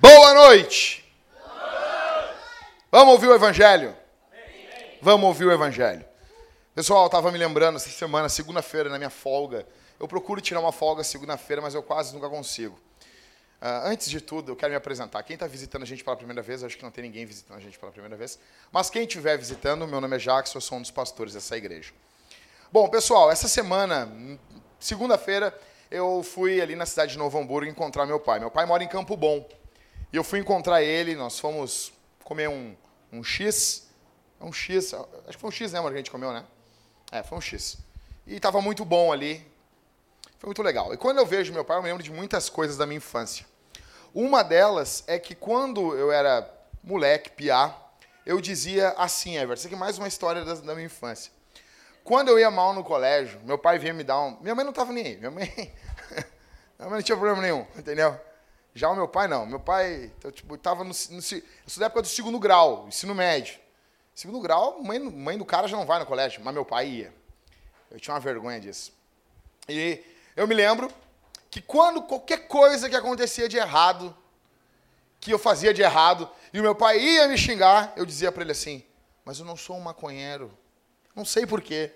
Boa noite. Vamos ouvir o Evangelho? Vamos ouvir o Evangelho. Pessoal, eu estava me lembrando essa semana, segunda-feira, na minha folga. Eu procuro tirar uma folga segunda-feira, mas eu quase nunca consigo. Uh, antes de tudo, eu quero me apresentar. Quem está visitando a gente pela primeira vez, acho que não tem ninguém visitando a gente pela primeira vez. Mas quem estiver visitando, meu nome é Jacques, eu sou um dos pastores dessa igreja. Bom, pessoal, essa semana, segunda-feira, eu fui ali na cidade de Novo Hamburgo encontrar meu pai. Meu pai mora em Campo Bom. E eu fui encontrar ele, nós fomos comer um, um X. É um X, acho que foi um X, né, amor, que a gente comeu, né? É, foi um X. E estava muito bom ali. Foi muito legal. E quando eu vejo meu pai, eu me lembro de muitas coisas da minha infância. Uma delas é que quando eu era moleque, piá, eu dizia assim, Everton, isso aqui é mais uma história da, da, minha infância. Quando eu ia mal no colégio, meu pai vinha me dar um... Minha mãe não estava nem aí. Minha mãe... minha mãe não tinha problema nenhum, entendeu? Já o meu pai, não. Meu pai, então, tipo, estava no, no... Eu sou da época do segundo grau, ensino médio. Segundo grau, mãe, mãe do cara já não vai no colégio, mas meu pai ia. Eu tinha uma vergonha disso. E eu me lembro que quando qualquer coisa que acontecia de errado, que eu fazia de errado, e o meu pai ia me xingar, eu dizia para ele assim: Mas eu não sou um maconheiro. Não sei porquê.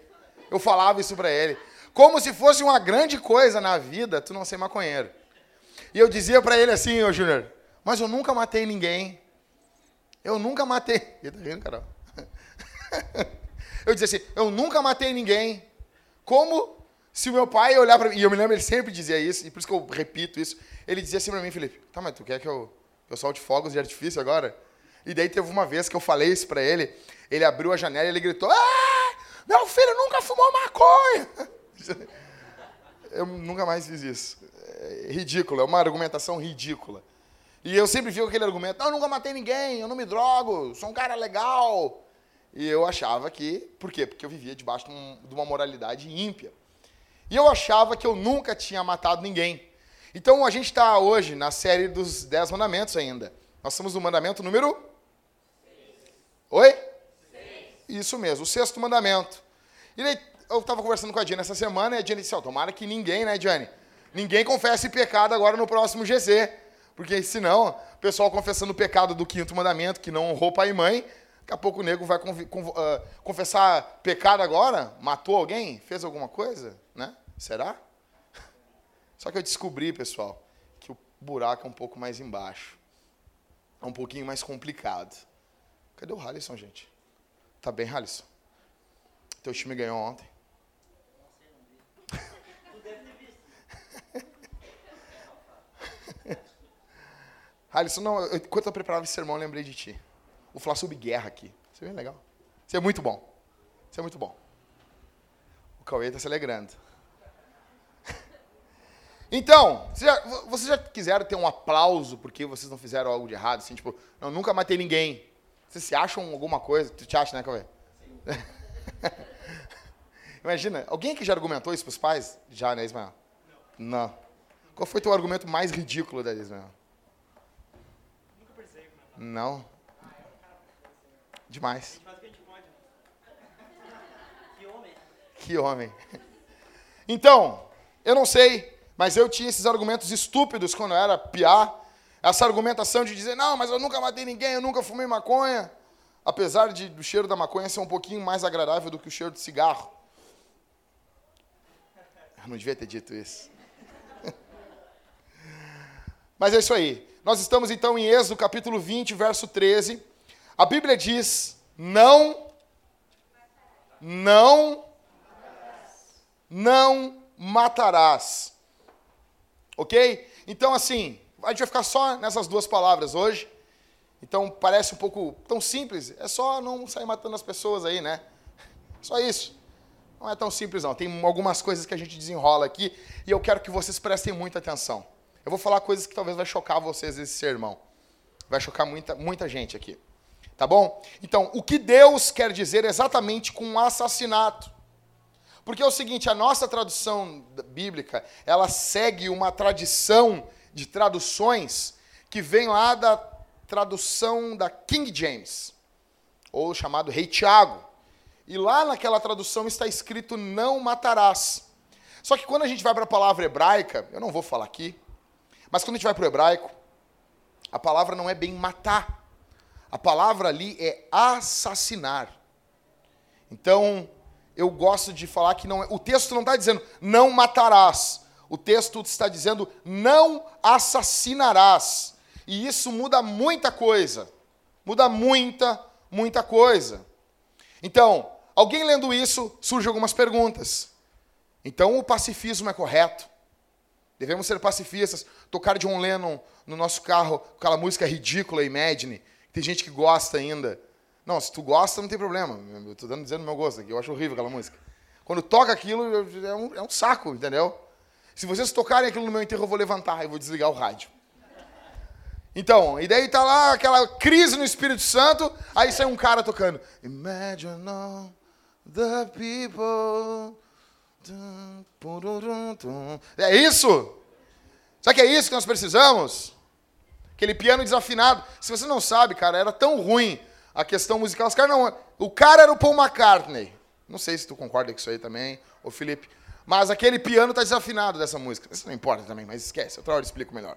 Eu falava isso para ele. Como se fosse uma grande coisa na vida tu não ser maconheiro. E eu dizia para ele assim, ô Júnior, mas eu nunca matei ninguém. Eu nunca matei. Ele tá rindo, Carol? Eu dizia assim, eu nunca matei ninguém. Como se o meu pai olhar para mim, e eu me lembro, ele sempre dizia isso, e por isso que eu repito isso, ele dizia assim para mim, Felipe, tá, mas tu quer que eu, eu solte fogos de artifício agora? E daí teve uma vez que eu falei isso para ele, ele abriu a janela e ele gritou, ah, meu filho nunca fumou maconha! Eu nunca mais fiz isso. É ridículo, é uma argumentação ridícula. E eu sempre vi aquele argumento, não, eu nunca matei ninguém, eu não me drogo, sou um cara legal. E eu achava que, por quê? Porque eu vivia debaixo de uma moralidade ímpia. E eu achava que eu nunca tinha matado ninguém. Então a gente está hoje na série dos Dez Mandamentos ainda. Nós estamos no mandamento número. Oi? Isso mesmo, o sexto mandamento. E daí, eu estava conversando com a Diane essa semana e a Diane disse: oh, tomara que ninguém, né, Diane? Ninguém confesse pecado agora no próximo GC. Porque senão, o pessoal confessando o pecado do quinto mandamento, que não honrou pai e mãe, daqui a pouco o nego vai uh, confessar pecado agora, matou alguém, fez alguma coisa, né? Será? Só que eu descobri, pessoal, que o buraco é um pouco mais embaixo. É um pouquinho mais complicado. Cadê o Halisson, gente? Tá bem, Halisson? Teu time ganhou ontem. Alisson, não, eu, enquanto eu preparava esse sermão, eu lembrei de ti. Vou falar sobre guerra aqui. Isso é bem legal. Isso é muito bom. Isso é muito bom. O Cauê está se alegrando. Então, vocês já, vocês já quiseram ter um aplauso porque vocês não fizeram algo de errado? Assim, tipo, não, nunca matei ninguém. Vocês se acham alguma coisa? Tu te acha, né, Cauê? Imagina, alguém que já argumentou isso para os pais? Já, né, Ismael? Não. não. Qual foi teu argumento mais ridículo da Ismael? Nunca percebo. Não. Demais. Que homem. Que homem. Então, eu não sei mas eu tinha esses argumentos estúpidos quando eu era piá. Essa argumentação de dizer, não, mas eu nunca matei ninguém, eu nunca fumei maconha. Apesar de, do cheiro da maconha ser um pouquinho mais agradável do que o cheiro de cigarro. Eu não devia ter dito isso. Mas é isso aí. Nós estamos então em Êxodo capítulo 20, verso 13. A Bíblia diz: Não, não, não matarás. Ok? Então, assim, a gente vai ficar só nessas duas palavras hoje. Então, parece um pouco tão simples. É só não sair matando as pessoas aí, né? Só isso. Não é tão simples, não. Tem algumas coisas que a gente desenrola aqui e eu quero que vocês prestem muita atenção. Eu vou falar coisas que talvez vai chocar vocês esse sermão. Vai chocar muita, muita gente aqui. Tá bom? Então, o que Deus quer dizer exatamente com assassinato? Porque é o seguinte, a nossa tradução bíblica, ela segue uma tradição de traduções que vem lá da tradução da King James, ou chamado Rei Tiago. E lá naquela tradução está escrito não matarás. Só que quando a gente vai para a palavra hebraica, eu não vou falar aqui, mas quando a gente vai para o hebraico, a palavra não é bem matar. A palavra ali é assassinar. Então, eu gosto de falar que não é, o texto não está dizendo não matarás. O texto está dizendo não assassinarás. E isso muda muita coisa. Muda muita, muita coisa. Então, alguém lendo isso, surgem algumas perguntas. Então, o pacifismo é correto? Devemos ser pacifistas? Tocar John Lennon no nosso carro, aquela música ridícula, Imagine. Tem gente que gosta ainda. Não, se tu gosta, não tem problema. Eu estou dizendo o meu gosto aqui. Eu acho horrível aquela música. Quando toca aquilo, é um, é um saco, entendeu? Se vocês tocarem aquilo no meu enterro, eu vou levantar e vou desligar o rádio. Então, e daí tá lá aquela crise no Espírito Santo, aí sai um cara tocando. Imagine all the people. É isso? Sabe que é isso que nós precisamos? Aquele piano desafinado. Se você não sabe, cara, era tão ruim a questão musical. Os caras não. O cara era o Paul McCartney. Não sei se tu concorda com isso aí também, ô Felipe. Mas aquele piano tá desafinado dessa música. Isso não importa também, mas esquece. Outra hora eu explico melhor.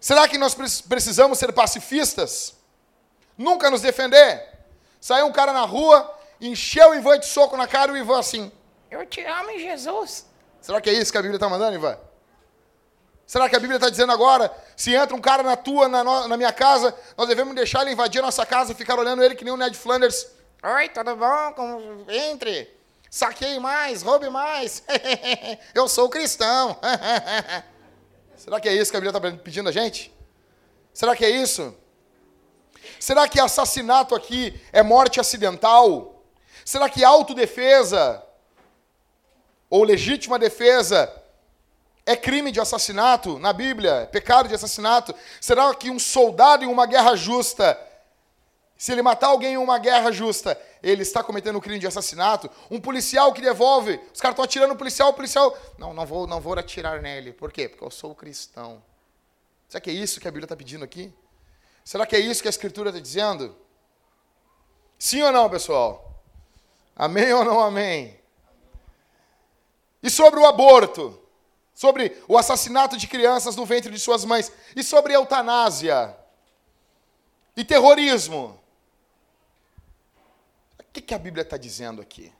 Será que nós precisamos ser pacifistas? Nunca nos defender? Saiu um cara na rua, encheu o Ivan de soco na cara e o Ivan assim: Eu te amo Jesus. Será que é isso que a Bíblia está mandando, Ivan? Será que a Bíblia está dizendo agora, se entra um cara na tua, na, no, na, minha casa, nós devemos deixar ele invadir a nossa casa ficar olhando ele que nem o Ned Flanders? Oi, tudo bom? Como... Entre. Saquei mais, roube mais. Eu sou cristão. Será que é isso que a Bíblia está pedindo a gente? Será que é isso? Será que assassinato aqui é morte acidental? Será que autodefesa ou legítima defesa é crime de assassinato na Bíblia? É pecado de assassinato? Será que um soldado em uma guerra justa se ele matar alguém em uma guerra justa, ele está cometendo um crime de assassinato. Um policial que devolve, os caras estão atirando no policial, o policial. Não, não vou, não vou atirar nele. Por quê? Porque eu sou cristão. Será que é isso que a Bíblia está pedindo aqui? Será que é isso que a Escritura está dizendo? Sim ou não, pessoal? Amém ou não amém? E sobre o aborto? Sobre o assassinato de crianças no ventre de suas mães? E sobre eutanásia? E terrorismo? O que, que a Bíblia está dizendo aqui?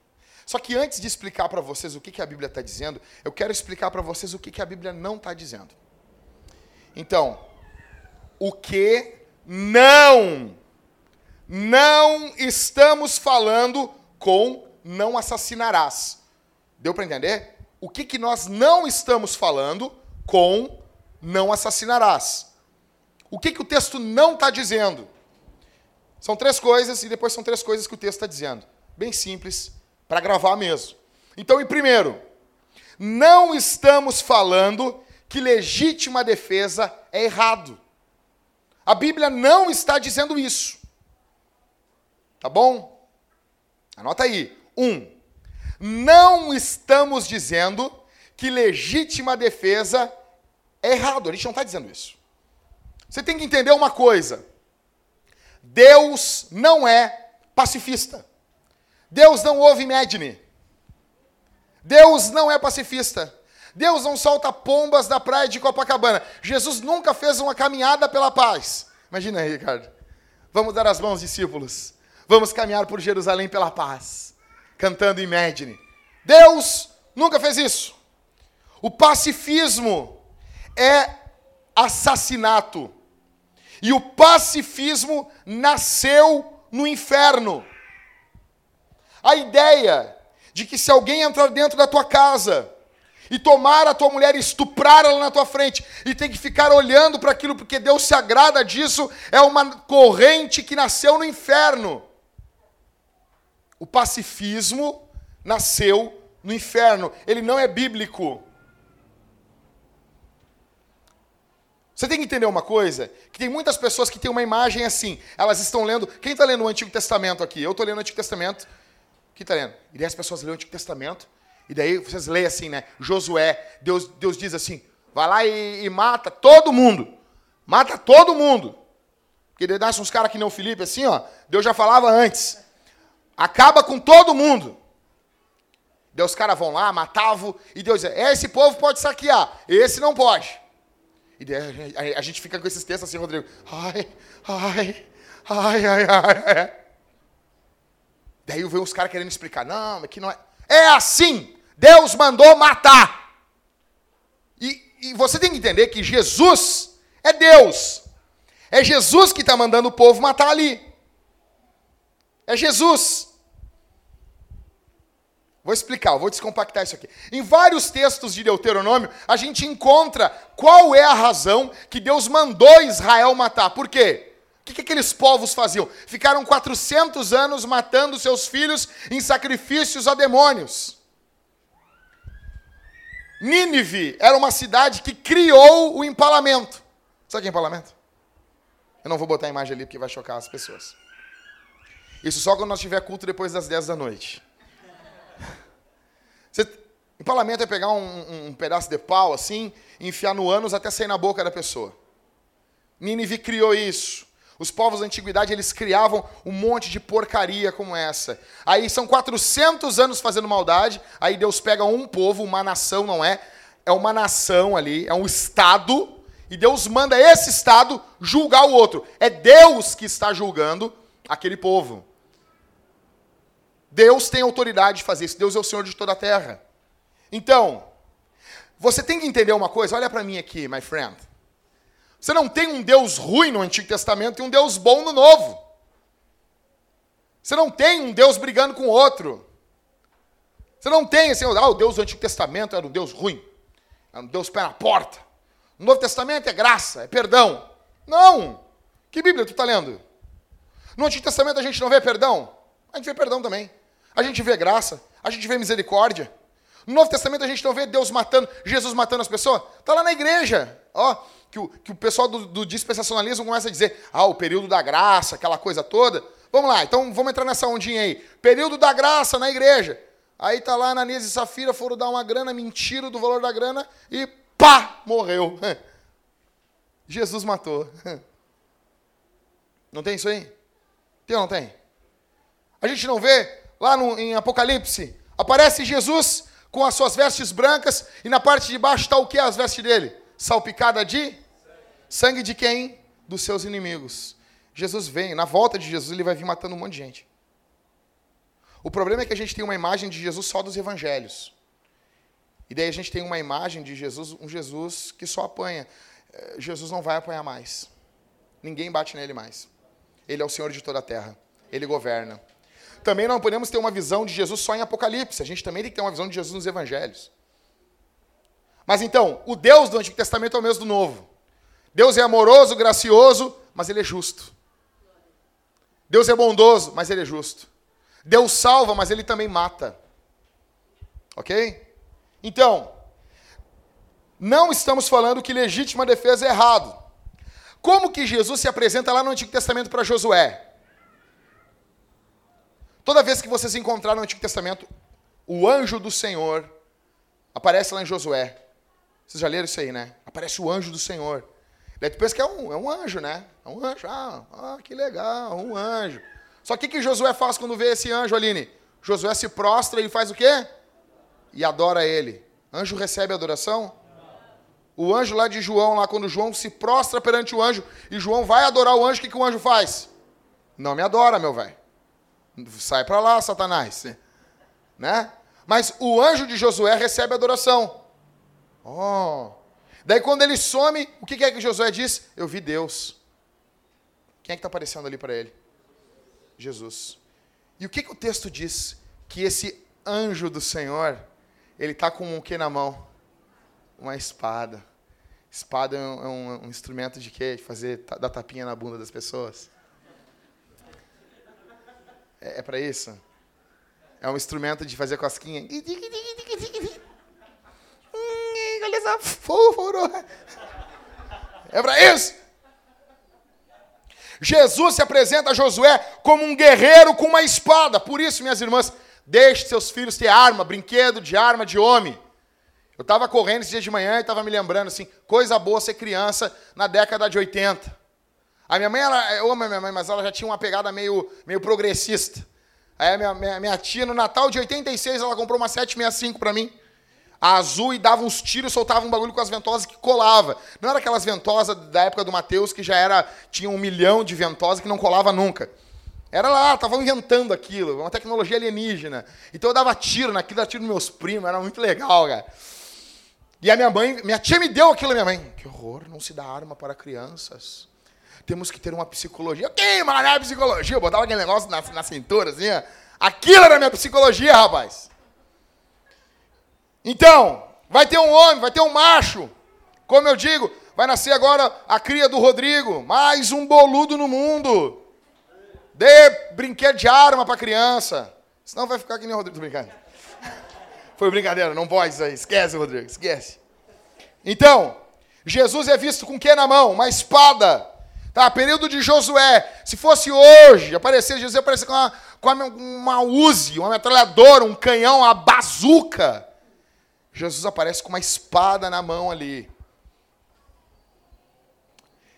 Só que antes de explicar para vocês o que, que a Bíblia está dizendo, eu quero explicar para vocês o que, que a Bíblia não está dizendo. Então, o que não, não estamos falando com não assassinarás. Deu para entender? O que, que nós não estamos falando com não assassinarás? O que, que o texto não está dizendo? São três coisas e depois são três coisas que o texto está dizendo. Bem simples, para gravar mesmo. Então, em primeiro, não estamos falando que legítima defesa é errado. A Bíblia não está dizendo isso. Tá bom? Anota aí. Um, não estamos dizendo que legítima defesa é errado. A gente não está dizendo isso. Você tem que entender uma coisa. Deus não é pacifista. Deus não ouve Imagine. Deus não é pacifista. Deus não solta pombas da praia de Copacabana. Jesus nunca fez uma caminhada pela paz. Imagina aí, Ricardo. Vamos dar as mãos, discípulos. Vamos caminhar por Jerusalém pela paz. Cantando Imagine. Deus nunca fez isso. O pacifismo é assassinato. E o pacifismo nasceu no inferno. A ideia de que se alguém entrar dentro da tua casa e tomar a tua mulher e estuprar ela na tua frente e tem que ficar olhando para aquilo porque Deus se agrada disso, é uma corrente que nasceu no inferno. O pacifismo nasceu no inferno, ele não é bíblico. Você tem que entender uma coisa, que tem muitas pessoas que têm uma imagem assim, elas estão lendo, quem está lendo o Antigo Testamento aqui? Eu estou lendo o Antigo Testamento, quem está lendo? E daí as pessoas leem o Antigo Testamento, e daí vocês leem assim, né, Josué, Deus, Deus diz assim, vai lá e, e mata todo mundo, mata todo mundo, porque daí nasce uns caras que não Felipe assim, ó, Deus já falava antes, acaba com todo mundo. Deus, os caras vão lá, matavam, e Deus diz, esse povo pode saquear, esse não pode. E daí a gente fica com esses textos assim, Rodrigo, ai, ai, ai, ai, ai. Daí vem os caras querendo explicar, não, é que não é. É assim, Deus mandou matar. E, e você tem que entender que Jesus é Deus. É Jesus que está mandando o povo matar ali. É Jesus. Vou explicar, vou descompactar isso aqui. Em vários textos de Deuteronômio, a gente encontra qual é a razão que Deus mandou Israel matar. Por quê? O que, que aqueles povos faziam? Ficaram 400 anos matando seus filhos em sacrifícios a demônios. Nínive era uma cidade que criou o empalamento. Sabe o que é empalamento? Eu não vou botar a imagem ali porque vai chocar as pessoas. Isso só quando nós tiver culto depois das 10 da noite. Você, empalamento é pegar um, um, pedaço de pau assim, enfiar no ânus até sair na boca da pessoa. Nínive criou isso. Os povos da antiguidade, eles criavam um monte de porcaria como essa. Aí são 400 anos fazendo maldade, aí Deus pega um povo, uma nação, não é? É uma nação ali, é um estado, e Deus manda esse estado julgar o outro. É Deus que está julgando aquele povo. Deus tem autoridade de fazer isso. Deus é o Senhor de toda a terra. Então, você tem que entender uma coisa. Olha para mim aqui, my friend. Você não tem um Deus ruim no Antigo Testamento e um Deus bom no Novo. Você não tem um Deus brigando com outro. Você não tem assim, ah, o Deus do Antigo Testamento era um Deus ruim. Era um Deus pé na porta. No Novo Testamento é graça, é perdão. Não! Que Bíblia tu está lendo? No Antigo Testamento a gente não vê perdão? A gente vê perdão também. A gente vê graça, a gente vê misericórdia. No Novo Testamento a gente não vê Deus matando, Jesus matando as pessoas. Está lá na igreja. Ó, que, o, que o pessoal do, do dispensacionalismo começa a dizer, ah, o período da graça, aquela coisa toda. Vamos lá, então vamos entrar nessa ondinha aí. Período da graça na igreja. Aí tá lá Ananias e Safira, foram dar uma grana, mentira do valor da grana e pá, morreu. Jesus matou. Não tem isso aí? Tem ou não tem? A gente não vê lá no, em Apocalipse, aparece Jesus com as suas vestes brancas e na parte de baixo está o que as vestes dele? Salpicada de sangue de quem? Dos seus inimigos. Jesus vem, na volta de Jesus ele vai vir matando um monte de gente. O problema é que a gente tem uma imagem de Jesus só dos evangelhos. E daí a gente tem uma imagem de Jesus, um Jesus que só apanha. Eh, Jesus não vai apanhar mais. Ninguém bate nele mais. Ele é o Senhor de toda a terra. Ele governa. Também não podemos ter uma visão de Jesus só em Apocalipse. A gente também tem que ter uma visão de Jesus nos Evangelhos. Mas então, o Deus do Antigo Testamento é o mesmo do Novo. Deus é amoroso, gracioso, mas ele é justo. Deus é bondoso, mas ele é justo. Deus salva, mas ele também mata. Ok? Então, não estamos falando que legítima defesa é errado. Como que Jesus se apresenta lá no Antigo Testamento para Josué? Toda vez que vocês encontraram no Antigo Testamento, o anjo do Senhor aparece lá em Josué. Vocês já leram isso aí, né? Aparece o anjo do Senhor. Daí tu pensa que é um, é um anjo, né? É um anjo. Ah, ah, que legal, um anjo. Só que o que Josué faz quando vê esse anjo, Aline? Josué se prostra e faz o quê? E adora ele. Anjo recebe adoração? O anjo lá de João, lá quando João se prostra perante o anjo e João vai adorar o anjo, o que, que o anjo faz? Não me adora, meu velho. Sai para lá, Satanás. Né? Mas o anjo de Josué recebe adoração. Oh. Daí quando ele some, o que é que Josué diz? Eu vi Deus. Quem é que está aparecendo ali para ele? Jesus. E o que, que o texto diz? Que esse anjo do Senhor, ele está com o que na mão? Uma espada. Espada é um, é um instrumento de quê? De fazer, dar tapinha na bunda das pessoas. É, é para isso? É um instrumento de fazer cosquinha. Olha só, foforo. É para isso. Jesus se apresenta a Josué como um guerreiro com uma espada. Por isso, minhas irmãs, deixe seus filhos ter arma, brinquedo de arma de homem. Eu estava correndo esse dia de manhã e estava me lembrando assim, coisa boa ser criança na década de 80. A minha mãe, ela, eu amo a minha mãe, mas ela já tinha uma pegada meio, meio progressista. Aí a minha, minha, minha tia, no Natal de 86, ela comprou uma 765 para mim. A azul e dava uns tiros, soltava um bagulho com as ventosas que colava. Não era aquelas ventosas da época do Mateus que já era tinha um milhão de ventosas que não colava nunca. Era lá, estavam inventando aquilo, uma tecnologia alienígena. Então eu dava tiro naquilo, dava tiro nos meus primos, era muito legal, cara. E a minha mãe, minha tia me deu aquilo, minha mãe. Que horror, não se dá arma para crianças. Temos que ter uma psicologia. Que mané psicologia? Eu botava aquele negócio na, na cintura, assim, ó. Aquilo era minha psicologia, rapaz. Então, vai ter um homem, vai ter um macho. Como eu digo, vai nascer agora a cria do Rodrigo. Mais um boludo no mundo. Dê brinquedo de arma para criança. Senão vai ficar que nem o Rodrigo. Tô brincando. Foi brincadeira, não pode isso aí. Esquece, Rodrigo, esquece. Então, Jesus é visto com o que na mão? Uma espada. Tá, período de Josué. Se fosse hoje, aparecer Jesus aparecer com uma, com uma Uzi, uma metralhadora, um canhão, uma bazuca. Jesus aparece com uma espada na mão ali.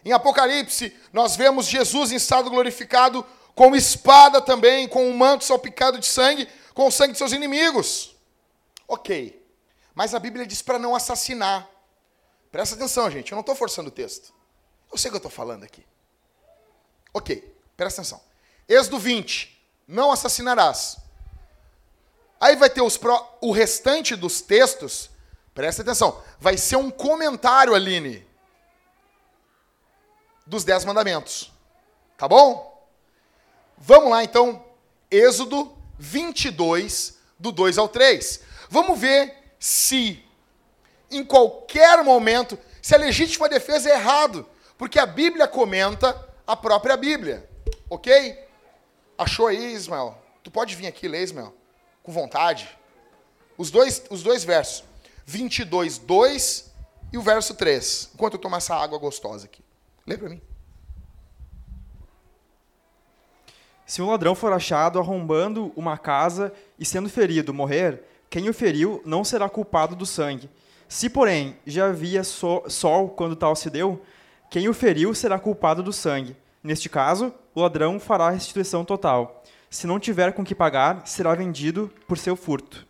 Em Apocalipse, nós vemos Jesus em estado glorificado com espada também, com um manto salpicado de sangue, com o sangue de seus inimigos. Ok. Mas a Bíblia diz para não assassinar. Presta atenção, gente, eu não estou forçando o texto. Eu sei o que eu estou falando aqui. Ok, presta atenção. Êxodo 20. Não assassinarás. Aí vai ter os pro, o restante dos textos, presta atenção, vai ser um comentário, Aline, dos Dez Mandamentos. Tá bom? Vamos lá, então, Êxodo 22, do 2 ao 3. Vamos ver se, em qualquer momento, se a legítima defesa é errado, porque a Bíblia comenta a própria Bíblia, ok? Achou aí, Ismael? Tu pode vir aqui ler, Ismael? com vontade. Os dois, os dois versos. 22, 2 e o verso 3. Enquanto eu tomo essa água gostosa aqui. Lê para mim. Se um ladrão for achado arrombando uma casa e sendo ferido morrer, quem o feriu não será culpado do sangue. Se, porém, já havia sol quando tal se deu, quem o feriu será culpado do sangue. Neste caso, o ladrão fará restituição total. Se não tiver com que pagar, será vendido por seu furto.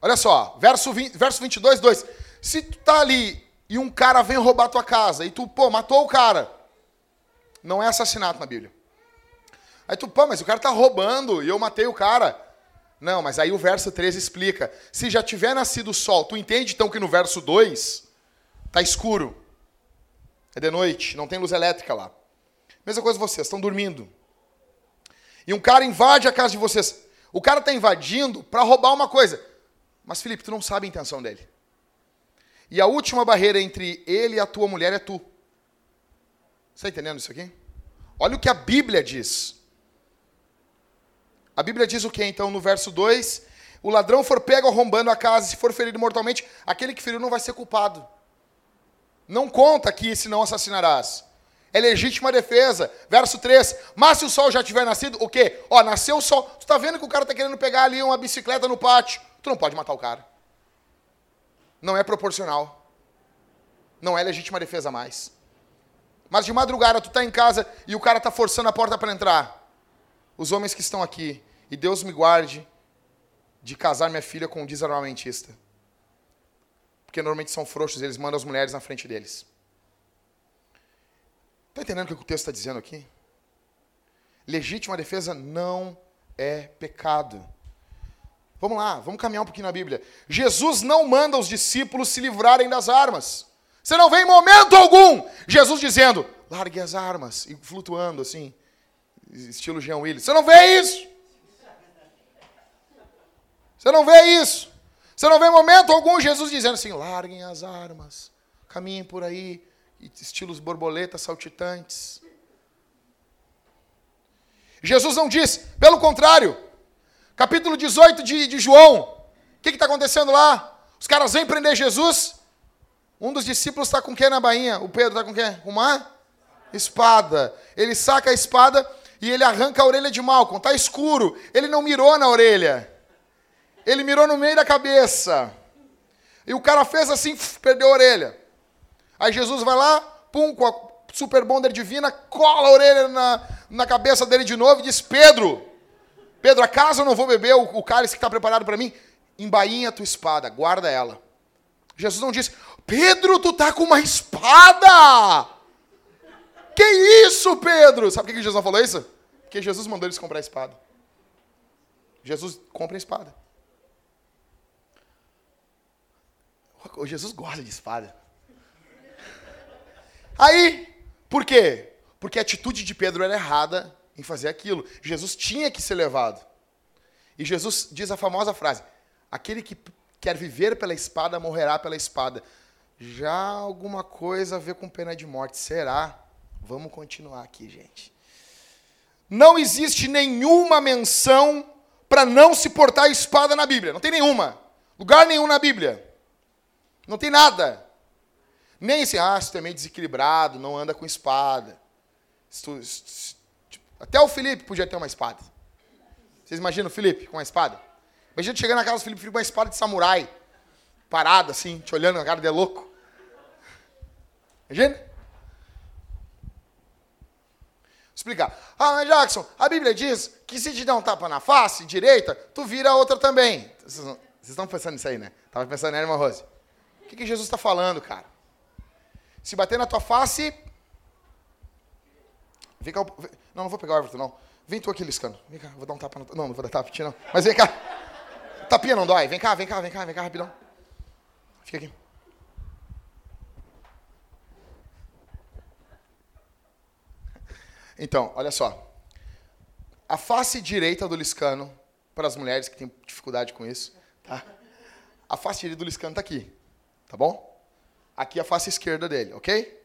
Olha só, verso, 20, verso 22, 2. Se tu tá ali e um cara vem roubar tua casa e tu, pô, matou o cara, não é assassinato na Bíblia. Aí tu, pô, mas o cara tá roubando e eu matei o cara. Não, mas aí o verso 13 explica. Se já tiver nascido o sol, tu entende então que no verso 2 tá escuro. É de noite, não tem luz elétrica lá. Mesma coisa vocês, estão dormindo. E um cara invade a casa de vocês. O cara está invadindo para roubar uma coisa. Mas, Felipe, tu não sabe a intenção dele. E a última barreira entre ele e a tua mulher é tu. Está entendendo isso aqui? Olha o que a Bíblia diz. A Bíblia diz o que então no verso 2? O ladrão for pego arrombando a casa, se for ferido mortalmente, aquele que feriu não vai ser culpado. Não conta aqui se não assassinarás é legítima defesa. Verso 3. Mas se o sol já tiver nascido, o quê? Ó, nasceu o sol. Tu está vendo que o cara está querendo pegar ali uma bicicleta no pátio. Tu não pode matar o cara. Não é proporcional. Não é legítima defesa mais. Mas de madrugada tu está em casa e o cara está forçando a porta para entrar. Os homens que estão aqui, e Deus me guarde de casar minha filha com um desarmamentista. Porque normalmente são frouxos, eles mandam as mulheres na frente deles. Está entendendo o que o texto está dizendo aqui? Legítima defesa não é pecado. Vamos lá, vamos caminhar um pouquinho na Bíblia. Jesus não manda os discípulos se livrarem das armas. Você não vê em momento algum Jesus dizendo, largue as armas, e flutuando assim, estilo Jean Willis. Você não vê isso? Você não vê isso? Você não vê momento algum Jesus dizendo assim, larguem as armas, caminhem por aí, estilos borboletas saltitantes. Jesus não diz, pelo contrário, capítulo 18 de, de João, o que está acontecendo lá? Os caras vêm prender Jesus, um dos discípulos está com quem na bainha? O Pedro está com quem? Com uma espada. Ele saca a espada e ele arranca a orelha de Malcolm. Está escuro. Ele não mirou na orelha. Ele mirou no meio da cabeça. E o cara fez assim, perdeu a orelha. Aí Jesus vai lá, pum, com a super bonder divina, cola a orelha na, na cabeça dele de novo e diz: Pedro, Pedro, acaso eu não vou beber o, o cálice que está preparado para mim? Embainha a tua espada, guarda ela. Jesus não disse, Pedro, tu tá com uma espada! Que isso, Pedro? Sabe por que Jesus não falou isso? Porque Jesus mandou eles comprar a espada. Jesus compra a espada. O Jesus gosta de espada. Aí, por quê? Porque a atitude de Pedro era errada em fazer aquilo. Jesus tinha que ser levado. E Jesus diz a famosa frase: Aquele que quer viver pela espada morrerá pela espada. Já alguma coisa a ver com pena de morte. Será? Vamos continuar aqui, gente. Não existe nenhuma menção para não se portar a espada na Bíblia. Não tem nenhuma. Lugar nenhum na Bíblia. Não tem nada. Nem assim, ah, tu é meio desequilibrado, não anda com espada. Tipo, até o Felipe podia ter uma espada. Vocês imaginam o Felipe com uma espada? Imagina chegando na casa do Felipe, com uma espada de samurai. Parado assim, te olhando na cara de louco. Imagina? Vou explicar. Ah, mas Jackson, a Bíblia diz que se te dá um tapa na face direita, tu vira outra também. Vocês, estão pensando nisso aí, né? Estava pensando, né, irmã Rose? O que, que Jesus está falando, cara? Se bater na tua face. Vem cá. Não, não vou pegar o árbitro, não. Vem tu aqui, Liscano. Vem cá, vou dar um tapa no. Não, não vou dar tapa, não. Mas vem cá. Tapinha não dói. Vem cá, vem cá, vem cá, vem cá, rapidão. Fica aqui. Então, olha só. A face direita do Liscano, para as mulheres que têm dificuldade com isso, tá? A face direita do Liscano está aqui. Tá bom? Aqui a face esquerda dele, ok?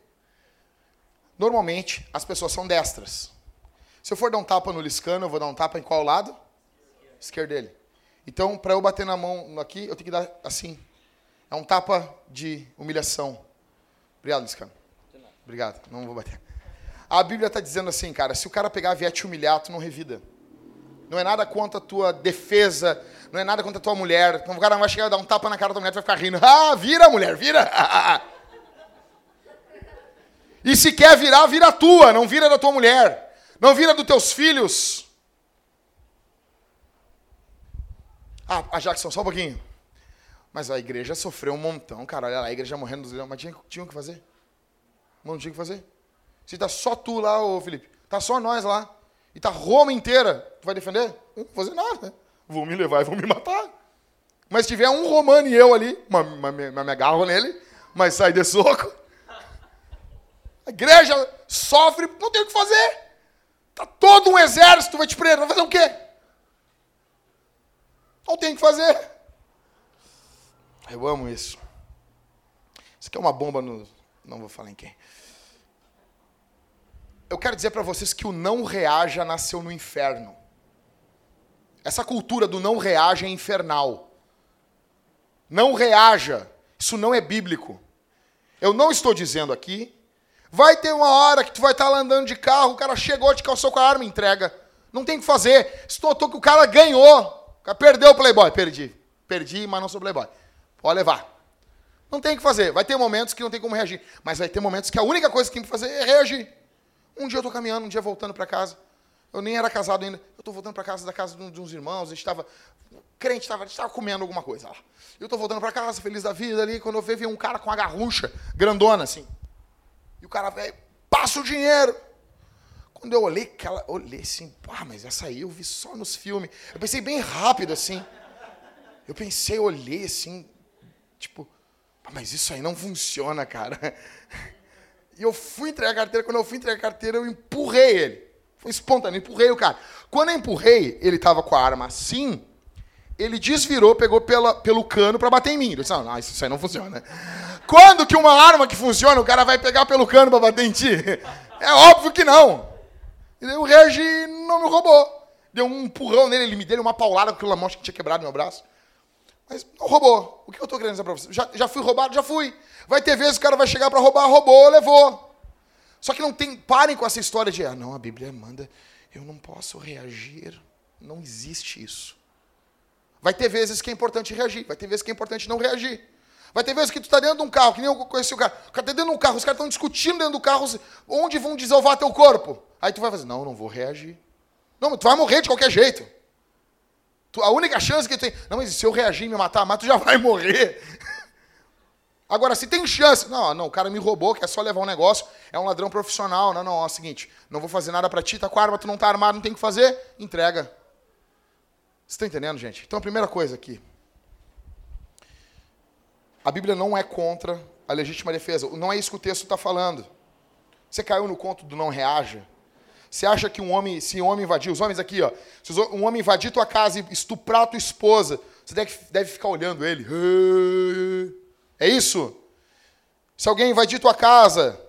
Normalmente, as pessoas são destras. Se eu for dar um tapa no Liscano, eu vou dar um tapa em qual lado? Esquerdo dele. Então, para eu bater na mão aqui, eu tenho que dar assim. É um tapa de humilhação. Obrigado, Liscano. Obrigado, não vou bater. A Bíblia está dizendo assim, cara, se o cara pegar vier te humilhar, tu não revida. Não é nada contra a tua defesa, não é nada contra a tua mulher. Então o cara vai chegar e dar um tapa na cara da mulher, tu vai ficar rindo. Ah, vira, mulher, vira. E se quer virar, vira tua, não vira da tua mulher. Não vira dos teus filhos. Ah, a Jackson, só um pouquinho. Mas a igreja sofreu um montão, cara. Olha lá, a igreja morrendo dos leões. Mas tinha, tinha o que fazer? Não tinha o que fazer. Se tá só tu lá, ô Felipe, tá só nós lá. E tá Roma inteira. Tu vai defender? Eu não vou fazer nada. Vão me levar e vão me matar. Mas se tiver um romano e eu ali, mas, me agarro nele, mas sai de soco. A igreja sofre, não tem o que fazer. Tá todo um exército, vai te prender, vai fazer o quê? Não tem o que fazer. Eu amo isso. Isso aqui é uma bomba no. Não vou falar em quem eu quero dizer para vocês que o não reaja nasceu no inferno. Essa cultura do não reaja é infernal. Não reaja. Isso não é bíblico. Eu não estou dizendo aqui. Vai ter uma hora que tu vai estar lá andando de carro, o cara chegou, te calçou com a arma, entrega. Não tem o que fazer. Se notou que o cara ganhou, o cara perdeu o Playboy. Perdi. Perdi, mas não sou Playboy. Pode levar. Não tem o que fazer. Vai ter momentos que não tem como reagir. Mas vai ter momentos que a única coisa que tem que fazer é reagir. Um dia eu estou caminhando, um dia voltando para casa. Eu nem era casado ainda. Eu estou voltando para casa da casa de uns irmãos. A gente estava. Crente, estava comendo alguma coisa lá. Eu estou voltando para casa, feliz da vida ali. Quando eu vejo, um cara com uma garrucha grandona assim. E o cara, velho, passa o dinheiro. Quando eu olhei, aquela, olhei assim, ah, mas essa aí eu vi só nos filmes. Eu pensei bem rápido assim. Eu pensei, olhei assim, tipo, mas isso aí não funciona, cara. E eu fui entregar a carteira. Quando eu fui entregar a carteira, eu empurrei ele. Foi espontâneo, empurrei o cara. Quando eu empurrei, ele estava com a arma assim. Ele desvirou, pegou pela, pelo cano para bater em mim. Eu disse, não, não, isso aí não funciona. Quando que uma arma que funciona, o cara vai pegar pelo cano para bater em ti? É óbvio que não. Eu reagi e não me roubou. Deu um empurrão nele, ele me deu uma paulada com aquela mocha que tinha quebrado meu braço. Mas não roubou. O que eu estou querendo dizer para você? Já, já fui roubado? Já fui. Vai ter vezes que o cara vai chegar para roubar, roubou, levou. Só que não tem, parem com essa história de, ah, não, a Bíblia manda, eu não posso reagir. Não existe isso. Vai ter vezes que é importante reagir, vai ter vezes que é importante não reagir. Vai ter vezes que tu está dentro de um carro, que nem eu conheci o carro. O cara está dentro de um carro, os caras estão discutindo dentro do carro onde vão desovar teu corpo. Aí tu vai fazer, não, não vou reagir. Não, tu vai morrer de qualquer jeito. A única chance que tem. Não, mas se eu reagir e me matar, mas tu já vai morrer. Agora, se tem chance. Não, não, o cara me roubou, quer só levar um negócio, é um ladrão profissional. Não, não, é o seguinte, não vou fazer nada pra ti, tá com a arma, tu não tá armado, não tem o que fazer, entrega. Você está entendendo, gente? Então, a primeira coisa aqui. A Bíblia não é contra a legítima defesa. Não é isso que o texto está falando. Você caiu no conto do não reaja? Você acha que um homem, se um homem invadir, os homens aqui, ó, se um homem invadir tua casa e estuprar tua esposa, você deve, deve ficar olhando ele. É isso? Se alguém invadir tua casa,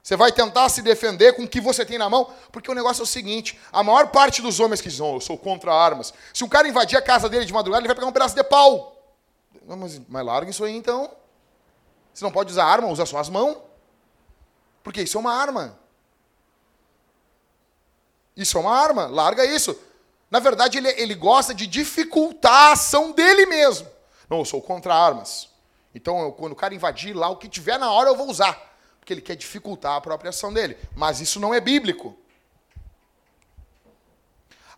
você vai tentar se defender com o que você tem na mão, porque o negócio é o seguinte: a maior parte dos homens que dizem, oh, eu sou contra armas, se um cara invadir a casa dele de madrugada, ele vai pegar um pedaço de pau. Mas, mas larga isso aí então. Você não pode usar arma, usa só as mãos. Porque isso é uma arma. Isso é uma arma, larga isso. Na verdade, ele, ele gosta de dificultar a ação dele mesmo. Não, eu sou contra armas. Então, eu, quando o cara invadir lá, o que tiver na hora eu vou usar. Porque ele quer dificultar a própria ação dele. Mas isso não é bíblico.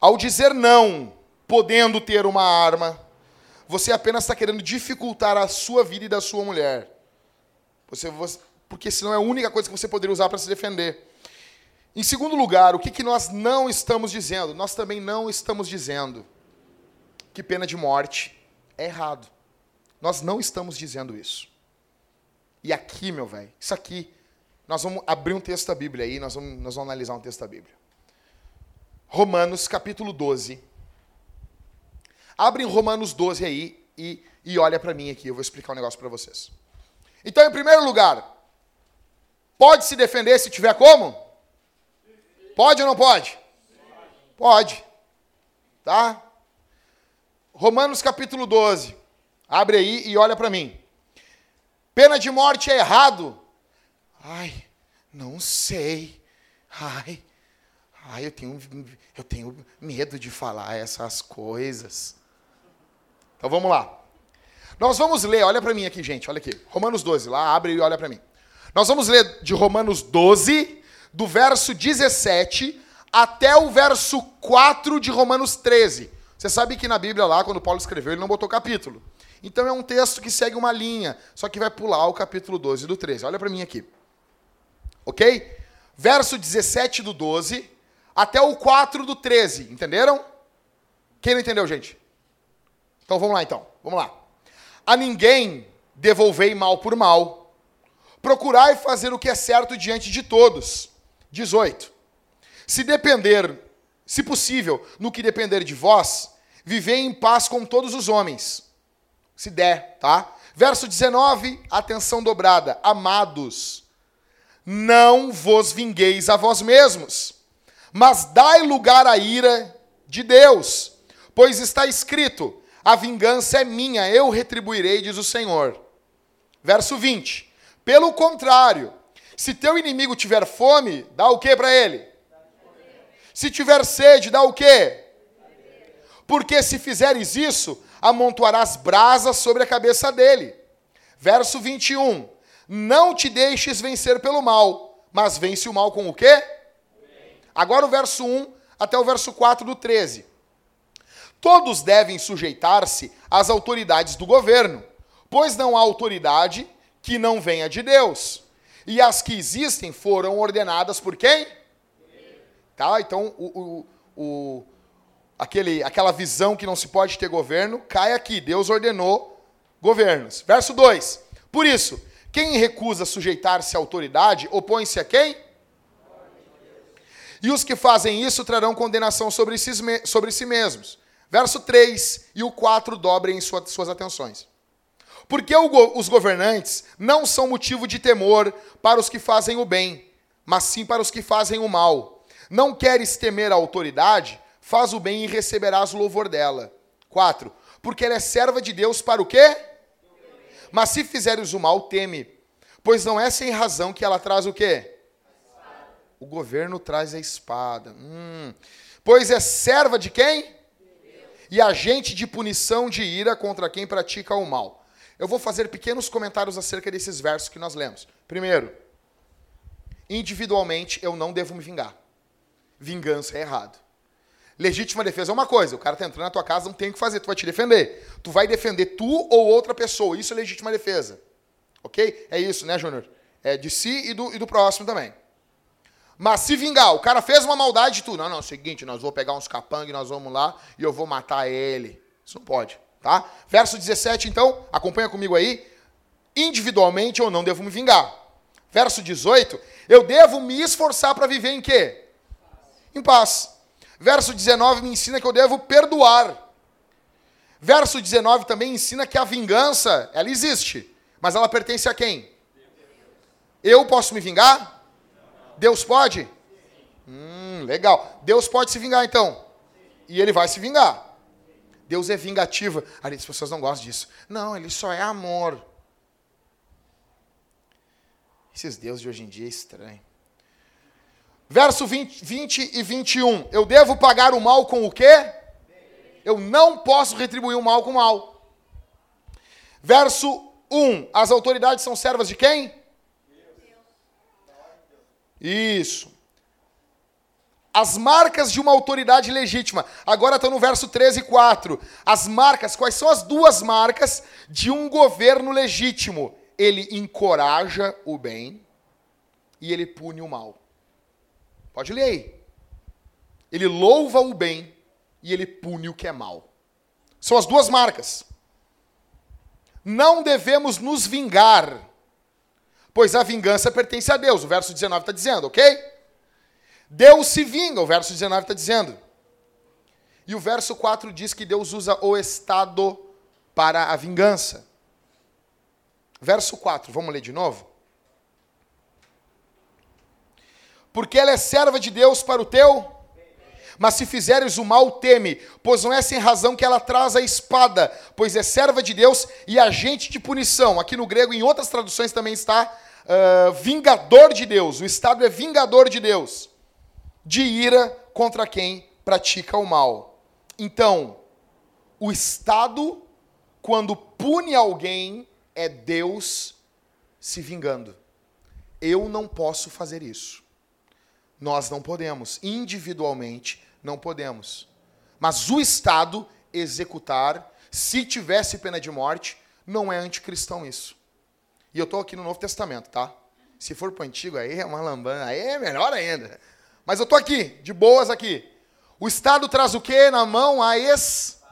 Ao dizer não, podendo ter uma arma, você apenas está querendo dificultar a sua vida e da sua mulher. Você, você, porque senão é a única coisa que você poderia usar para se defender. Em segundo lugar, o que, que nós não estamos dizendo? Nós também não estamos dizendo que pena de morte é errado. Nós não estamos dizendo isso. E aqui, meu velho, isso aqui, nós vamos abrir um texto da Bíblia aí, nós vamos, nós vamos analisar um texto da Bíblia. Romanos, capítulo 12. Abre em Romanos 12 aí e, e olha para mim aqui, eu vou explicar um negócio para vocês. Então, em primeiro lugar, pode se defender se tiver como? Pode ou não pode? Pode. Tá? Romanos capítulo 12. Abre aí e olha para mim. Pena de morte é errado? Ai, não sei. Ai, ai eu, tenho, eu tenho medo de falar essas coisas. Então vamos lá. Nós vamos ler, olha para mim aqui, gente, olha aqui. Romanos 12, lá abre e olha para mim. Nós vamos ler de Romanos 12, do verso 17 até o verso 4 de Romanos 13. Você sabe que na Bíblia lá, quando Paulo escreveu, ele não botou capítulo. Então é um texto que segue uma linha, só que vai pular o capítulo 12 do 13. Olha para mim aqui. Ok? Verso 17 do 12 até o 4 do 13. Entenderam? Quem não entendeu, gente? Então vamos lá então. Vamos lá. A ninguém devolvei mal por mal. Procurai fazer o que é certo diante de todos 18. Se depender, se possível, no que depender de vós, vivei em paz com todos os homens. Se der, tá? Verso 19, atenção dobrada. Amados, não vos vingueis a vós mesmos, mas dai lugar à ira de Deus, pois está escrito: a vingança é minha, eu retribuirei, diz o Senhor. Verso 20. Pelo contrário, se teu inimigo tiver fome, dá o que para ele? Se tiver sede, dá o que? Porque se fizeres isso, amontoarás brasas sobre a cabeça dele. Verso 21. Não te deixes vencer pelo mal, mas vence o mal com o quê? Agora o verso 1 até o verso 4 do 13. Todos devem sujeitar-se às autoridades do governo, pois não há autoridade que não venha de Deus. E as que existem foram ordenadas por quem? Tá? Então, o, o, o, aquele, aquela visão que não se pode ter governo cai aqui. Deus ordenou governos. Verso 2. Por isso, quem recusa sujeitar-se à autoridade opõe-se a quem? E os que fazem isso trarão condenação sobre si, sobre si mesmos. Verso 3 e o 4 dobrem suas, atenções. Porque os governantes não são motivo de temor para os que fazem o bem, mas sim para os que fazem o mal. Não queres temer a autoridade? Faz o bem e receberás o louvor dela. 4. Porque ela é serva de Deus para o quê? Mas se fizeres o mal, teme. Pois não é sem razão que ela traz o quê? O governo traz a espada. Hum. Pois é serva de quem? E agente de punição de ira contra quem pratica o mal. Eu vou fazer pequenos comentários acerca desses versos que nós lemos. Primeiro, individualmente eu não devo me vingar. Vingança é errado. Legítima defesa é uma coisa, o cara tá entrando na tua casa, não tem o que fazer, tu vai te defender. Tu vai defender tu ou outra pessoa, isso é legítima defesa. Ok? É isso, né, Júnior? É de si e do, e do próximo também. Mas se vingar, o cara fez uma maldade de tu. Não, não, é o seguinte, nós vamos pegar uns capangas, nós vamos lá e eu vou matar ele. Isso não pode, tá? Verso 17, então, acompanha comigo aí. Individualmente eu não devo me vingar. Verso 18, eu devo me esforçar para viver em quê? Em paz. Verso 19 me ensina que eu devo perdoar. Verso 19 também ensina que a vingança, ela existe, mas ela pertence a quem? Eu posso me vingar? Deus pode? Hum, legal. Deus pode se vingar então. E ele vai se vingar. Deus é vingativo. As pessoas não gostam disso. Não, ele só é amor. Esses deuses de hoje em dia é estranho. Verso 20, 20 e 21. Eu devo pagar o mal com o quê? Eu não posso retribuir o mal com o mal. Verso 1. As autoridades são servas de quem? Isso. As marcas de uma autoridade legítima. Agora estão no verso 13 e 4. As marcas, quais são as duas marcas de um governo legítimo? Ele encoraja o bem e ele pune o mal. Pode ler aí. Ele louva o bem e ele pune o que é mal. São as duas marcas. Não devemos nos vingar, pois a vingança pertence a Deus. O verso 19 está dizendo, ok? Deus se vinga, o verso 19 está dizendo. E o verso 4 diz que Deus usa o Estado para a vingança. Verso 4, vamos ler de novo? porque ela é serva de Deus para o teu. Mas se fizeres o mal, teme, pois não é sem razão que ela traz a espada, pois é serva de Deus e agente de punição. Aqui no grego, em outras traduções também está uh, vingador de Deus. O Estado é vingador de Deus, de ira contra quem pratica o mal. Então, o Estado, quando pune alguém, é Deus se vingando. Eu não posso fazer isso. Nós não podemos, individualmente não podemos. Mas o Estado executar, se tivesse pena de morte, não é anticristão isso. E eu estou aqui no Novo Testamento, tá? Se for para o Antigo, aí é uma lambana, aí é melhor ainda. Mas eu estou aqui, de boas aqui. O Estado traz o quê na mão? A ex.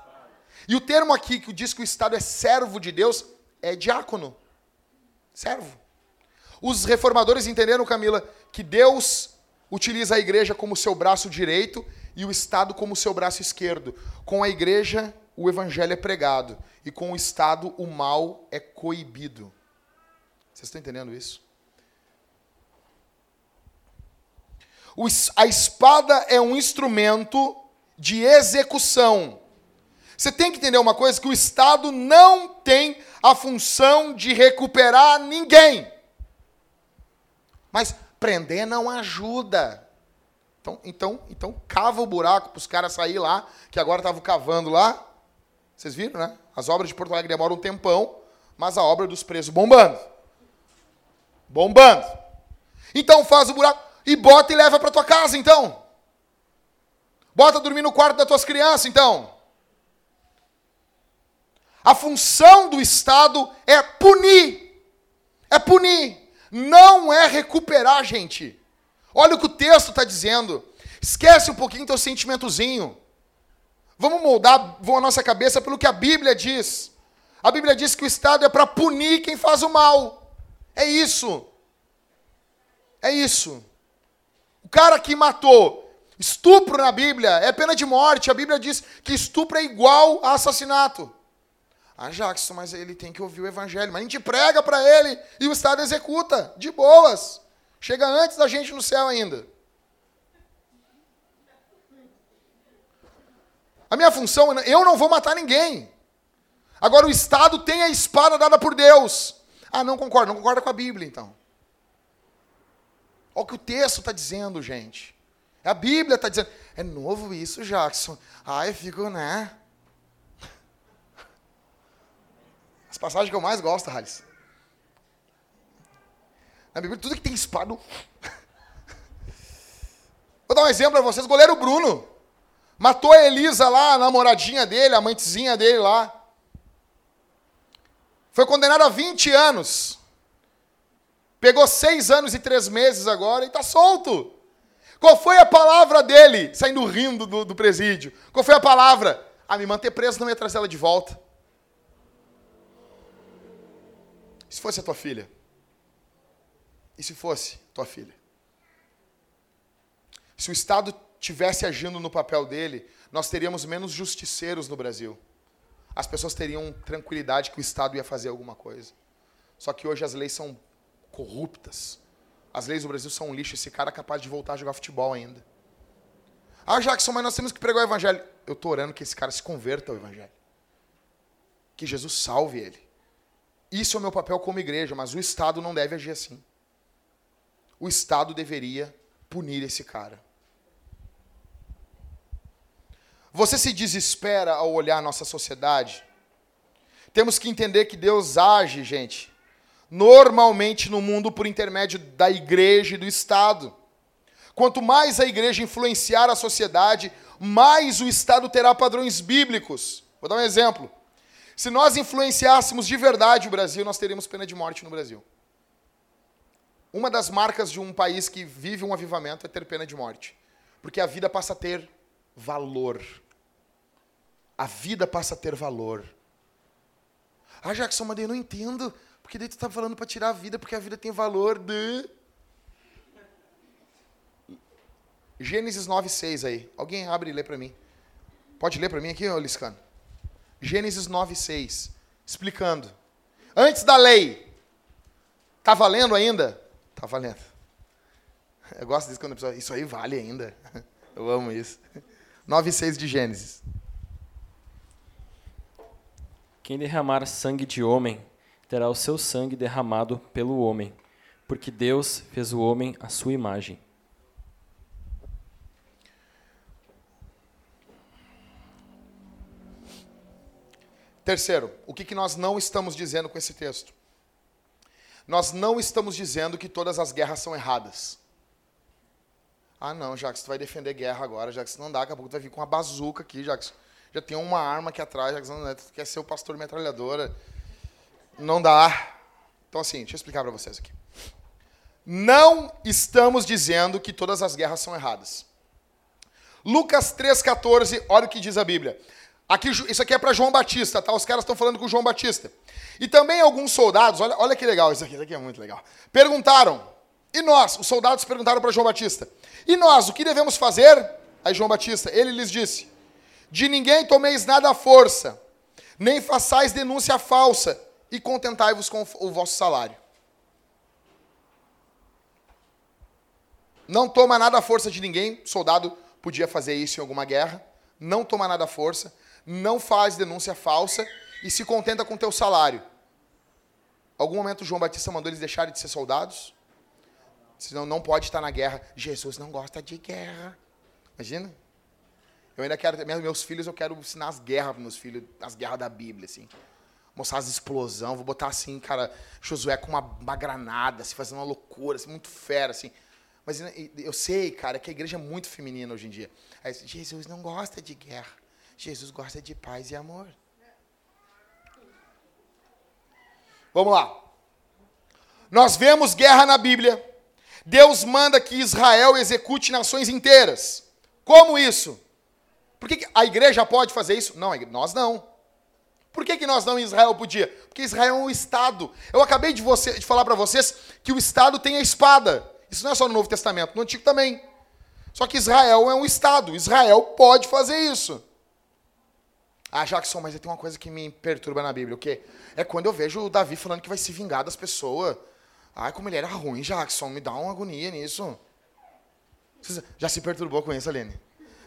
E o termo aqui que diz que o Estado é servo de Deus é diácono. Servo. Os reformadores entenderam, Camila, que Deus utiliza a igreja como seu braço direito e o Estado como seu braço esquerdo. Com a igreja, o evangelho é pregado, e com o Estado, o mal é coibido. Vocês estão entendendo isso? A espada é um instrumento de execução. Você tem que entender uma coisa: que o Estado não tem a função de recuperar ninguém. Mas, Prender não ajuda. Então, então, então cava o buraco para os caras sair lá, que agora estavam cavando lá. Vocês viram, né? As obras de Porto Alegre demoram um tempão, mas a obra dos presos bombando. Bombando. Então faz o buraco e bota e leva para tua casa, então. Bota dormir no quarto das tuas crianças, então. A função do Estado é punir. É punir não é recuperar, gente. Olha o que o texto está dizendo. Esquece um pouquinho teu sentimentozinho. Vamos moldar a nossa cabeça pelo que a Bíblia diz. A Bíblia diz que o Estado é para punir quem faz o mal. É isso. É isso. Cara que matou estupro na Bíblia é pena de morte. A Bíblia diz que estupro é igual a assassinato. Ah, Jackson, mas ele tem que ouvir o evangelho. Mas a gente prega para ele e o Estado executa, de boas. Chega antes da gente no céu ainda. A minha função, eu não vou matar ninguém. Agora o Estado tem a espada dada por Deus. Ah, não concordo, não concorda com a Bíblia, então. Olha o que o texto está dizendo, gente. A Bíblia está dizendo. É novo isso, Jackson. Ah, eu fico, né? As passagens que eu mais gosto, Hales. Na Bíblia, tudo que tem espada. Vou dar um exemplo para vocês. Goleiro Bruno. Matou a Elisa lá, a namoradinha dele, a amantezinha dele lá. Foi condenado a 20 anos. Pegou seis anos e três meses agora e está solto. Qual foi a palavra dele, saindo rindo do, do presídio? Qual foi a palavra? Ah, me manter preso não ia trazer ela de volta. E se fosse a tua filha? E se fosse tua filha? Se o Estado tivesse agindo no papel dele, nós teríamos menos justiceiros no Brasil. As pessoas teriam tranquilidade que o Estado ia fazer alguma coisa. Só que hoje as leis são corruptas. As leis do Brasil são um lixo. Esse cara é capaz de voltar a jogar futebol ainda. Ah, Jackson, mas nós temos que pregar o evangelho. Eu estou orando que esse cara se converta ao evangelho. Que Jesus salve ele. Isso é o meu papel como igreja, mas o Estado não deve agir assim. O Estado deveria punir esse cara. Você se desespera ao olhar a nossa sociedade? Temos que entender que Deus age, gente, normalmente no mundo por intermédio da igreja e do Estado. Quanto mais a igreja influenciar a sociedade, mais o Estado terá padrões bíblicos. Vou dar um exemplo. Se nós influenciássemos de verdade o Brasil, nós teríamos pena de morte no Brasil. Uma das marcas de um país que vive um avivamento é ter pena de morte. Porque a vida passa a ter valor. A vida passa a ter valor. Ah, Jackson, mas eu não entendo. Porque daí tu está falando para tirar a vida, porque a vida tem valor de. Gênesis 9, 6 aí. Alguém abre e lê para mim. Pode ler para mim aqui, ô Liscano? Gênesis 9, 6. Explicando. Antes da lei. Tá valendo ainda? Tá valendo. Eu gosto disso quando a pessoa. Isso aí vale ainda. Eu amo isso. 9, 6 de Gênesis. Quem derramar sangue de homem, terá o seu sangue derramado pelo homem, porque Deus fez o homem à sua imagem. Terceiro, o que, que nós não estamos dizendo com esse texto? Nós não estamos dizendo que todas as guerras são erradas. Ah, não, Jacques, tu vai defender guerra agora, Jacques, não dá, daqui a pouco tu vai vir com uma bazuca aqui, Jacques já tem uma arma aqui atrás, já quer ser o pastor metralhadora. Não dá. Então, assim, deixa eu explicar para vocês aqui. Não estamos dizendo que todas as guerras são erradas. Lucas 3,14, olha o que diz a Bíblia. Aqui, isso aqui é para João Batista, tá? Os caras estão falando com João Batista. E também alguns soldados, olha, olha que legal isso aqui, isso aqui é muito legal. Perguntaram, e nós? Os soldados perguntaram para João Batista, e nós, o que devemos fazer? Aí João Batista, ele lhes disse: de ninguém tomeis nada à força, nem façais denúncia falsa, e contentai-vos com o vosso salário. Não toma nada à força de ninguém, soldado podia fazer isso em alguma guerra. Não toma nada à força, não faz denúncia falsa e se contenta com teu salário. Algum momento João Batista mandou eles deixarem de ser soldados? Senão não pode estar na guerra. Jesus não gosta de guerra. Imagina? Eu ainda quero, meus filhos, eu quero ensinar as guerras para meus filhos, as guerras da Bíblia, assim. Mostrar as explosões, vou botar assim, cara, Josué com uma, uma granada, assim, fazendo uma loucura, assim, muito fera, assim. Mas eu sei, cara, que a igreja é muito feminina hoje em dia. Aí, Jesus não gosta de guerra. Jesus gosta de paz e amor. Vamos lá. Nós vemos guerra na Bíblia. Deus manda que Israel execute nações inteiras. Como isso? Por que a igreja pode fazer isso? Não, nós não. Por que, que nós não, Israel podia? Porque Israel é um Estado. Eu acabei de, você, de falar para vocês que o Estado tem a espada. Isso não é só no Novo Testamento, no Antigo também. Só que Israel é um Estado. Israel pode fazer isso. Ah, Jackson, mas tem uma coisa que me perturba na Bíblia. O quê? É quando eu vejo o Davi falando que vai se vingar das pessoas. Ai, como ele era ruim, Jackson. Me dá uma agonia nisso. Você já se perturbou com isso, Aline?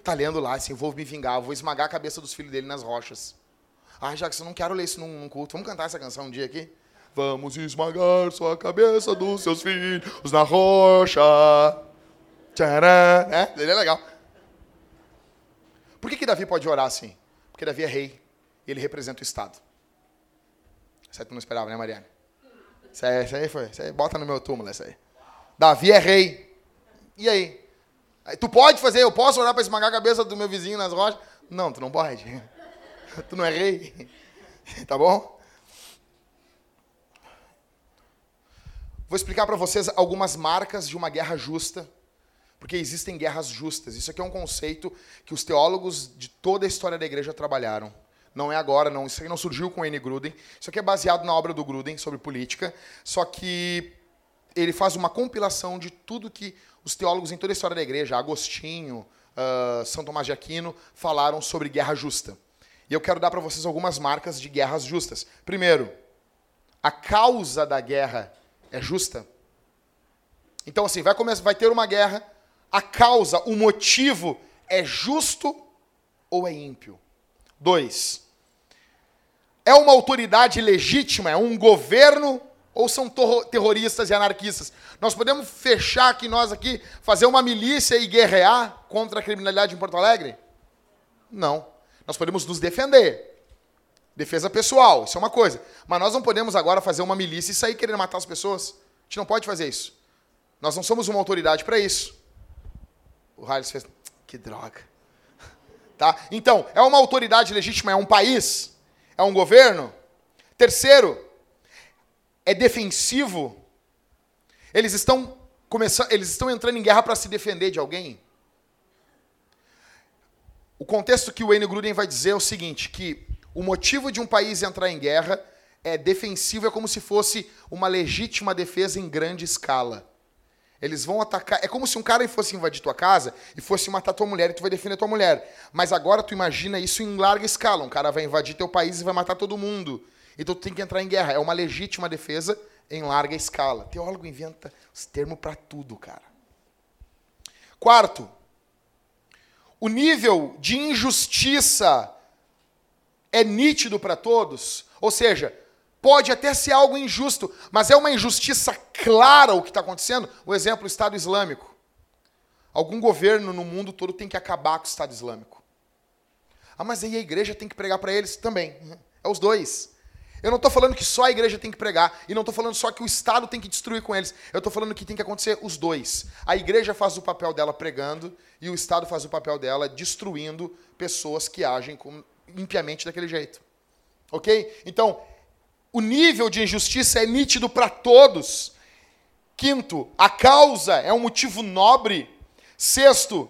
tá lendo lá, assim, vou me vingar, vou esmagar a cabeça dos filhos dele nas rochas. Ah, Jackson, não quero ler isso num, num culto. Vamos cantar essa canção um dia aqui? Vamos esmagar sua cabeça dos seus filhos na rocha. Tcharam. É, ele é legal. Por que, que Davi pode orar assim? Porque Davi é rei e ele representa o Estado. Isso aí tu não esperava, né, Mariana? Isso aí, isso aí foi. Isso aí, bota no meu túmulo, essa aí. Davi é rei. E? Aí, Tu pode fazer, eu posso orar para esmagar a cabeça do meu vizinho nas rochas? Não, tu não pode. Tu não é rei. Tá bom? Vou explicar para vocês algumas marcas de uma guerra justa, porque existem guerras justas. Isso aqui é um conceito que os teólogos de toda a história da igreja trabalharam. Não é agora, não. Isso aqui não surgiu com N. Gruden. Isso aqui é baseado na obra do Gruden sobre política, só que ele faz uma compilação de tudo que os teólogos em toda a história da igreja, Agostinho, uh, São Tomás de Aquino, falaram sobre guerra justa. E eu quero dar para vocês algumas marcas de guerras justas. Primeiro, a causa da guerra é justa. Então, assim, vai, começar, vai ter uma guerra, a causa, o motivo é justo ou é ímpio? Dois, é uma autoridade legítima, é um governo ou são terroristas e anarquistas? Nós podemos fechar aqui, nós aqui, fazer uma milícia e guerrear contra a criminalidade em Porto Alegre? Não. Nós podemos nos defender. Defesa pessoal, isso é uma coisa. Mas nós não podemos agora fazer uma milícia e sair querendo matar as pessoas. A gente não pode fazer isso. Nós não somos uma autoridade para isso. O Harris fez. Que droga. Tá? Então, é uma autoridade legítima, é um país? É um governo? Terceiro, é defensivo? Eles estão começando, eles estão entrando em guerra para se defender de alguém? O contexto que o Wayne Gruden vai dizer é o seguinte, que o motivo de um país entrar em guerra é defensivo, é como se fosse uma legítima defesa em grande escala. Eles vão atacar. É como se um cara fosse invadir tua casa e fosse matar tua mulher e tu vai defender tua mulher. Mas agora tu imagina isso em larga escala. Um cara vai invadir teu país e vai matar todo mundo. Então tu tem que entrar em guerra. É uma legítima defesa em larga escala. Teólogo inventa os termos para tudo, cara. Quarto, o nível de injustiça é nítido para todos. Ou seja, pode até ser algo injusto, mas é uma injustiça clara o que está acontecendo. O exemplo, o Estado Islâmico. Algum governo no mundo todo tem que acabar com o Estado Islâmico. Ah, mas aí a igreja tem que pregar para eles também. É os dois. Eu não estou falando que só a igreja tem que pregar, e não estou falando só que o Estado tem que destruir com eles. Eu estou falando que tem que acontecer os dois. A igreja faz o papel dela pregando, e o Estado faz o papel dela destruindo pessoas que agem com, impiamente daquele jeito. Ok? Então, o nível de injustiça é nítido para todos. Quinto, a causa é um motivo nobre. Sexto,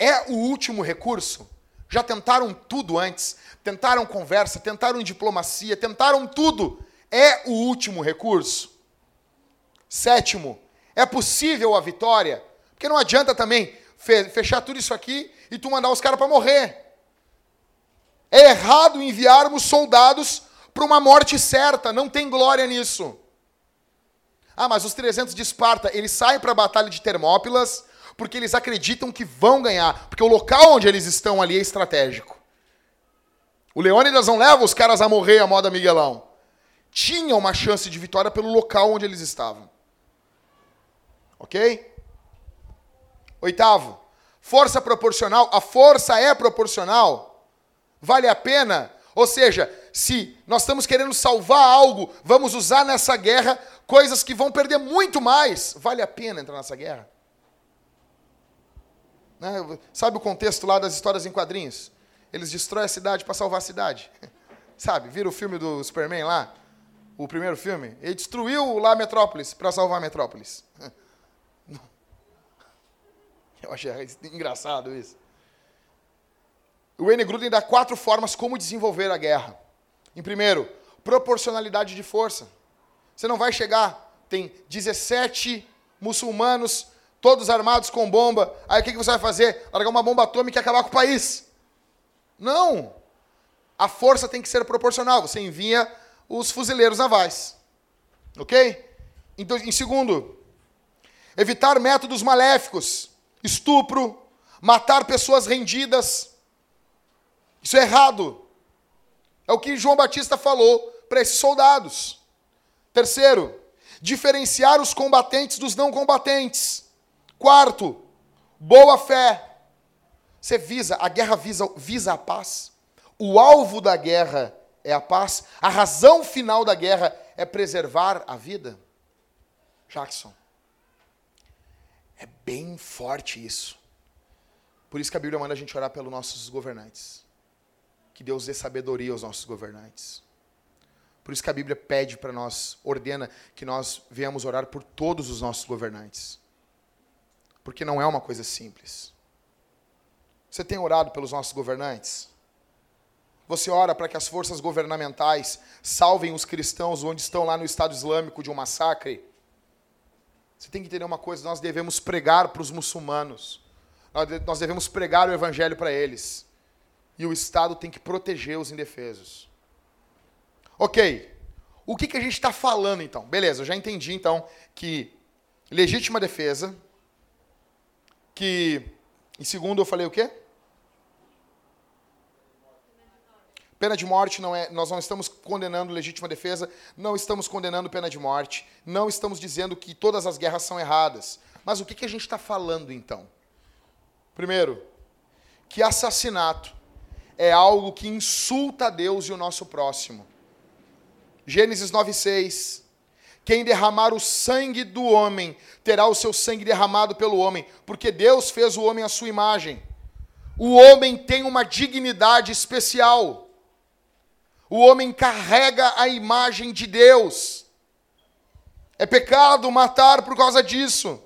é o último recurso. Já tentaram tudo antes. Tentaram conversa, tentaram diplomacia, tentaram tudo. É o último recurso. Sétimo, é possível a vitória. Porque não adianta também fechar tudo isso aqui e tu mandar os caras para morrer. É errado enviarmos soldados para uma morte certa, não tem glória nisso. Ah, mas os 300 de Esparta, eles saem para a batalha de Termópilas porque eles acreditam que vão ganhar, porque o local onde eles estão ali é estratégico. O Leônidas não leva os caras a morrer a moda Miguelão. Tinha uma chance de vitória pelo local onde eles estavam. Ok? Oitavo, força proporcional. A força é proporcional. Vale a pena? Ou seja, se nós estamos querendo salvar algo, vamos usar nessa guerra coisas que vão perder muito mais. Vale a pena entrar nessa guerra? Né? Sabe o contexto lá das histórias em quadrinhos? Eles destroem a cidade para salvar a cidade. Sabe? Vira o filme do Superman lá? O primeiro filme? Ele destruiu lá a Metrópolis para salvar a Metrópolis. Eu achei engraçado isso. O Wayne Gruden dá quatro formas como desenvolver a guerra. Em primeiro, proporcionalidade de força. Você não vai chegar, tem 17 muçulmanos todos armados com bomba. Aí o que você vai fazer? Largar uma bomba atômica e acabar com o país. Não. A força tem que ser proporcional. Você envia os fuzileiros navais. Ok? Então, em segundo, evitar métodos maléficos. Estupro, matar pessoas rendidas. Isso é errado. É o que João Batista falou para esses soldados. Terceiro, diferenciar os combatentes dos não combatentes. Quarto, boa fé. Você visa, a guerra visa, visa a paz. O alvo da guerra é a paz. A razão final da guerra é preservar a vida. Jackson. É bem forte isso. Por isso que a Bíblia manda a gente orar pelos nossos governantes. Que Deus dê sabedoria aos nossos governantes. Por isso que a Bíblia pede para nós, ordena que nós venhamos orar por todos os nossos governantes. Porque não é uma coisa simples. Você tem orado pelos nossos governantes? Você ora para que as forças governamentais salvem os cristãos onde estão lá no Estado Islâmico de um massacre? Você tem que entender uma coisa: nós devemos pregar para os muçulmanos, nós devemos pregar o evangelho para eles, e o Estado tem que proteger os indefesos. Ok, o que, que a gente está falando então? Beleza, eu já entendi então que legítima defesa, que em segundo eu falei o quê? Pena de morte não é, nós não estamos condenando legítima defesa, não estamos condenando pena de morte, não estamos dizendo que todas as guerras são erradas. Mas o que, que a gente está falando então? Primeiro, que assassinato é algo que insulta a Deus e o nosso próximo. Gênesis 9,6. Quem derramar o sangue do homem terá o seu sangue derramado pelo homem, porque Deus fez o homem à sua imagem. O homem tem uma dignidade especial. O homem carrega a imagem de Deus. É pecado matar por causa disso.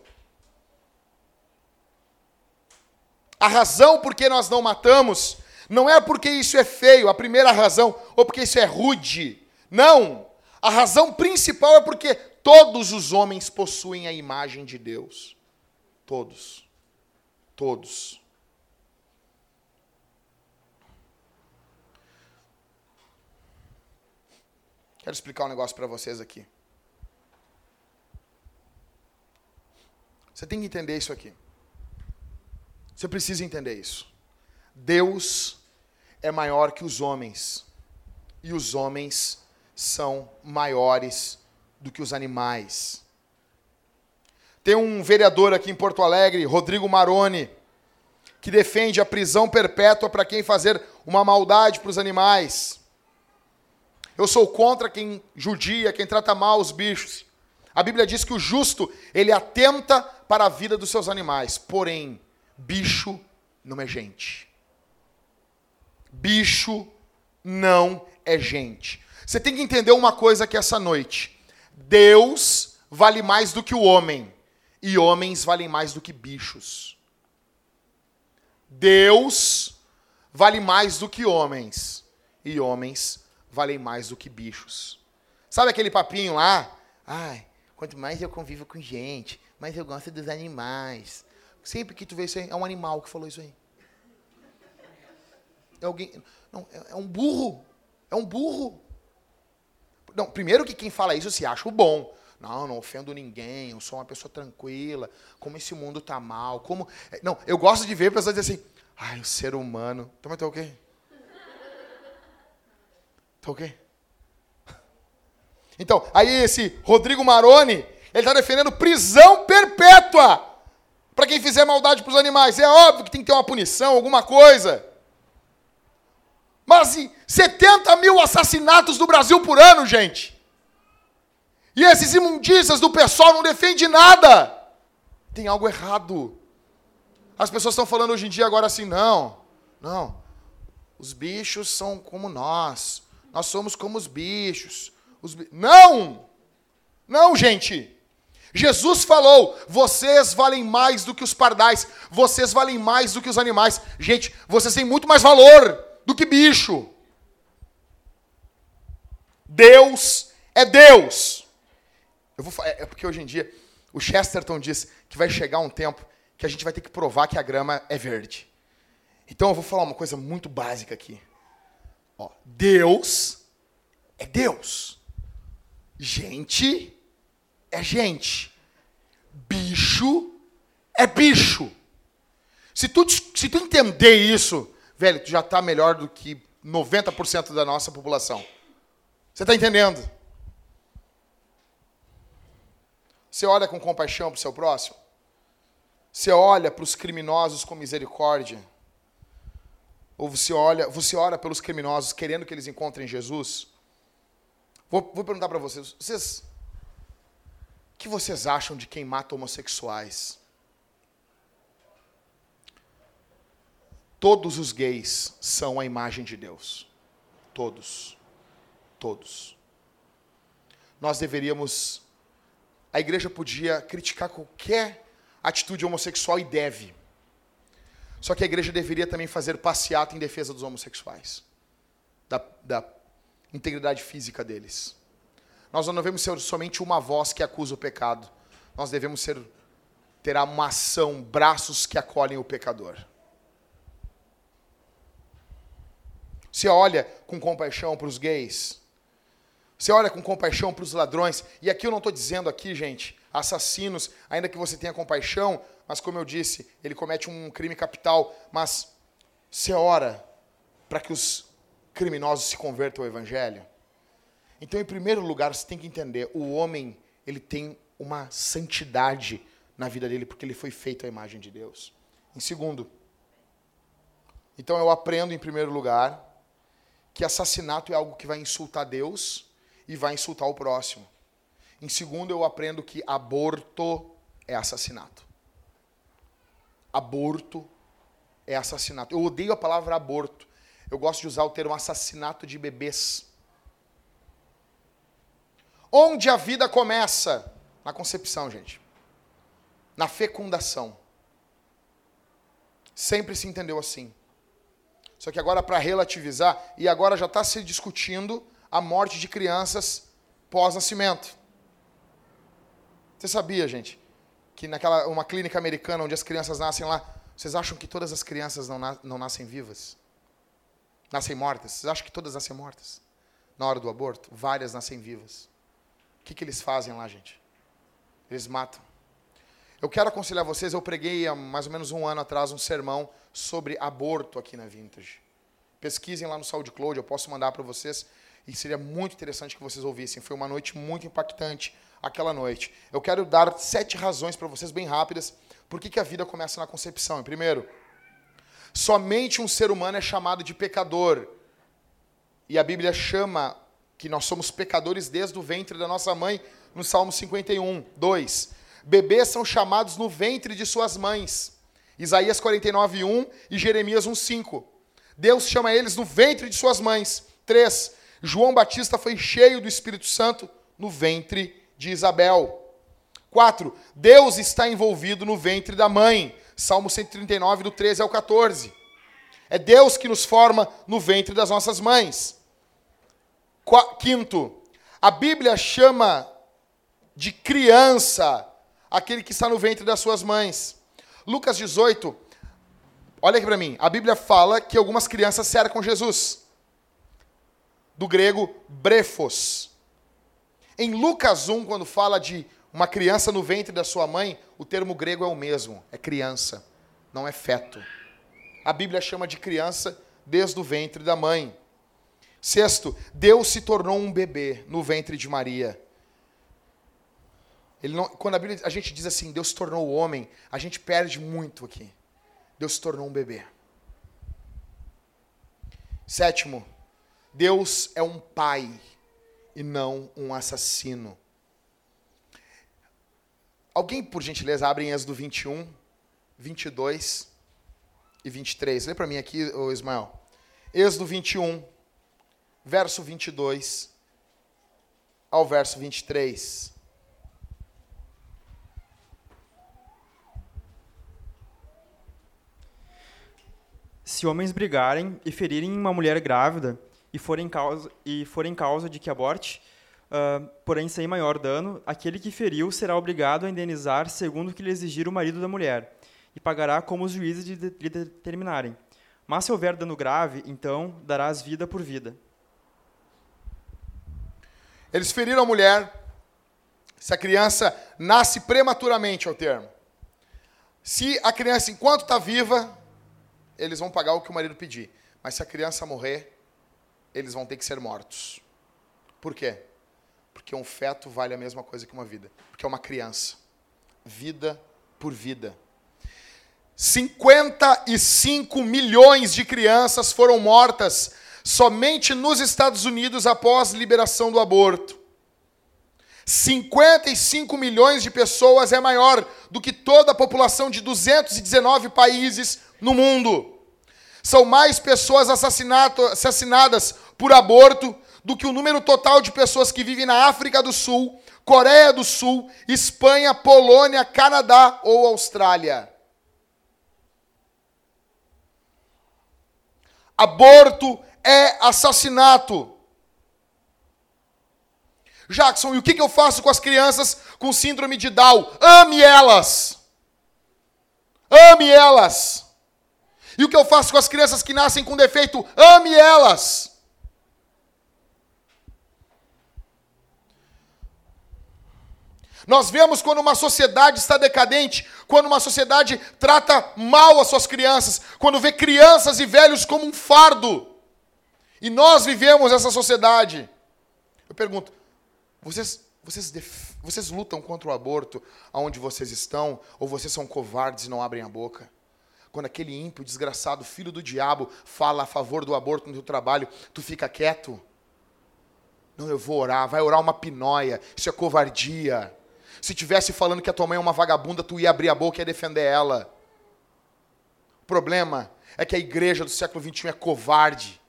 A razão por que nós não matamos não é porque isso é feio, a primeira razão, ou porque isso é rude. Não. A razão principal é porque todos os homens possuem a imagem de Deus. Todos. Todos. Quero explicar um negócio para vocês aqui. Você tem que entender isso aqui. Você precisa entender isso. Deus é maior que os homens. E os homens são maiores do que os animais. Tem um vereador aqui em Porto Alegre, Rodrigo Maroni, que defende a prisão perpétua para quem fazer uma maldade para os animais. Eu sou contra quem judia, quem trata mal os bichos. A Bíblia diz que o justo, ele atenta para a vida dos seus animais. Porém, bicho não é gente. Bicho não é gente. Você tem que entender uma coisa aqui essa noite. Deus vale mais do que o homem. E homens valem mais do que bichos. Deus vale mais do que homens. E homens valem mais do que bichos. Sabe aquele papinho lá? Ai, quanto mais eu convivo com gente, mais eu gosto dos animais. Sempre que tu vê isso aí, é um animal que falou isso aí. É alguém. Não, é, é um burro. É um burro. Não, primeiro que quem fala isso se acha o bom. Não, não ofendo ninguém, eu sou uma pessoa tranquila, como esse mundo tá mal, como. É, não, eu gosto de ver pessoas dizer assim, ai, o ser humano. Então o quê? Tá ok? Então, aí esse Rodrigo Maroni, ele está defendendo prisão perpétua para quem fizer maldade para os animais. É óbvio que tem que ter uma punição, alguma coisa. Mas e 70 mil assassinatos no Brasil por ano, gente. E esses imundícias do pessoal não defendem nada. Tem algo errado. As pessoas estão falando hoje em dia agora assim, não, não. Os bichos são como nós. Nós somos como os bichos. Os bi... Não! Não, gente! Jesus falou: vocês valem mais do que os pardais, vocês valem mais do que os animais. Gente, vocês têm muito mais valor do que bicho. Deus é Deus. Eu vou, é porque hoje em dia o Chesterton diz que vai chegar um tempo que a gente vai ter que provar que a grama é verde. Então eu vou falar uma coisa muito básica aqui. Ó, Deus é Deus. Gente é gente. Bicho é bicho. Se tu, se tu entender isso, velho, tu já está melhor do que 90% da nossa população. Você está entendendo? Você olha com compaixão para o seu próximo? Você olha para os criminosos com misericórdia? Ou você olha, você ora pelos criminosos querendo que eles encontrem Jesus? Vou, vou perguntar para vocês, vocês o que vocês acham de quem mata homossexuais? Todos os gays são a imagem de Deus. Todos. Todos. Nós deveríamos a igreja podia criticar qualquer atitude homossexual e deve. Só que a igreja deveria também fazer passeata em defesa dos homossexuais, da, da integridade física deles. Nós não devemos ser somente uma voz que acusa o pecado. Nós devemos ser ter uma ação, braços que acolhem o pecador. Você olha com compaixão para os gays. Você olha com compaixão para os ladrões. E aqui eu não estou dizendo aqui, gente, assassinos, ainda que você tenha compaixão, mas como eu disse, ele comete um crime capital. Mas você ora para que os criminosos se convertam ao Evangelho. Então, em primeiro lugar, você tem que entender, o homem, ele tem uma santidade na vida dele, porque ele foi feito à imagem de Deus. Em segundo, então eu aprendo, em primeiro lugar, que assassinato é algo que vai insultar Deus e vai insultar o próximo. Em segundo, eu aprendo que aborto é assassinato. Aborto é assassinato. Eu odeio a palavra aborto. Eu gosto de usar o termo assassinato de bebês. Onde a vida começa? Na concepção, gente. Na fecundação. Sempre se entendeu assim. Só que agora, para relativizar, e agora já está se discutindo a morte de crianças pós-nascimento. Você sabia, gente, que naquela uma clínica americana onde as crianças nascem lá, vocês acham que todas as crianças não, na, não nascem vivas? Nascem mortas? Vocês acham que todas nascem mortas? Na hora do aborto? Várias nascem vivas. O que, que eles fazem lá, gente? Eles matam. Eu quero aconselhar vocês, eu preguei há mais ou menos um ano atrás um sermão sobre aborto aqui na Vintage. Pesquisem lá no SoundCloud, eu posso mandar para vocês. E seria muito interessante que vocês ouvissem. Foi uma noite muito impactante aquela noite. Eu quero dar sete razões para vocês, bem rápidas, por que, que a vida começa na concepção. Primeiro, somente um ser humano é chamado de pecador. E a Bíblia chama que nós somos pecadores desde o ventre da nossa mãe, no Salmo 51, 2. Bebês são chamados no ventre de suas mães. Isaías 49, 1 e Jeremias 1, 5. Deus chama eles no ventre de suas mães. 3. João Batista foi cheio do Espírito Santo no ventre de Isabel. 4. Deus está envolvido no ventre da mãe. Salmo 139, do 13 ao 14. É Deus que nos forma no ventre das nossas mães. Quinto, a Bíblia chama de criança aquele que está no ventre das suas mães. Lucas 18, olha aqui para mim. A Bíblia fala que algumas crianças cercam Jesus. Do grego brefos. Em Lucas 1, quando fala de uma criança no ventre da sua mãe, o termo grego é o mesmo, é criança, não é feto. A Bíblia chama de criança desde o ventre da mãe. Sexto, Deus se tornou um bebê no ventre de Maria. Não, quando a, Bíblia, a gente diz assim, Deus se tornou homem, a gente perde muito aqui. Deus se tornou um bebê. Sétimo, Deus é um pai e não um assassino. Alguém, por gentileza, abre em Êxodo 21, 22 e 23. Lê para mim aqui, Ismael. Êxodo 21, verso 22 ao verso 23. Se homens brigarem e ferirem uma mulher grávida e forem causa, e forem causa de que aborte, uh, porém sem maior dano, aquele que feriu será obrigado a indenizar segundo o que lhe exigir o marido da mulher, e pagará como os juízes lhe determinarem. Mas se houver dano grave, então darás vida por vida. Eles feriram a mulher. Se a criança nasce prematuramente, é o termo. Se a criança, enquanto está viva, eles vão pagar o que o marido pedir. Mas se a criança morrer, eles vão ter que ser mortos. Por quê? Porque um feto vale a mesma coisa que uma vida. Porque é uma criança. Vida por vida. 55 milhões de crianças foram mortas somente nos Estados Unidos após liberação do aborto. 55 milhões de pessoas é maior do que toda a população de 219 países no mundo. São mais pessoas assassinadas por aborto do que o número total de pessoas que vivem na África do Sul, Coreia do Sul, Espanha, Polônia, Canadá ou Austrália. Aborto é assassinato. Jackson, e o que eu faço com as crianças com síndrome de Down? Ame elas! Ame elas! E o que eu faço com as crianças que nascem com defeito? Ame elas! Nós vemos quando uma sociedade está decadente, quando uma sociedade trata mal as suas crianças, quando vê crianças e velhos como um fardo. E nós vivemos essa sociedade. Eu pergunto, vocês, vocês, vocês lutam contra o aborto aonde vocês estão? Ou vocês são covardes e não abrem a boca? Quando aquele ímpio, desgraçado, filho do diabo, fala a favor do aborto no teu trabalho, tu fica quieto? Não, eu vou orar. Vai orar uma pinóia. Isso é covardia. Se tivesse falando que a tua mãe é uma vagabunda, tu ia abrir a boca e ia defender ela. O problema é que a igreja do século XXI é covarde.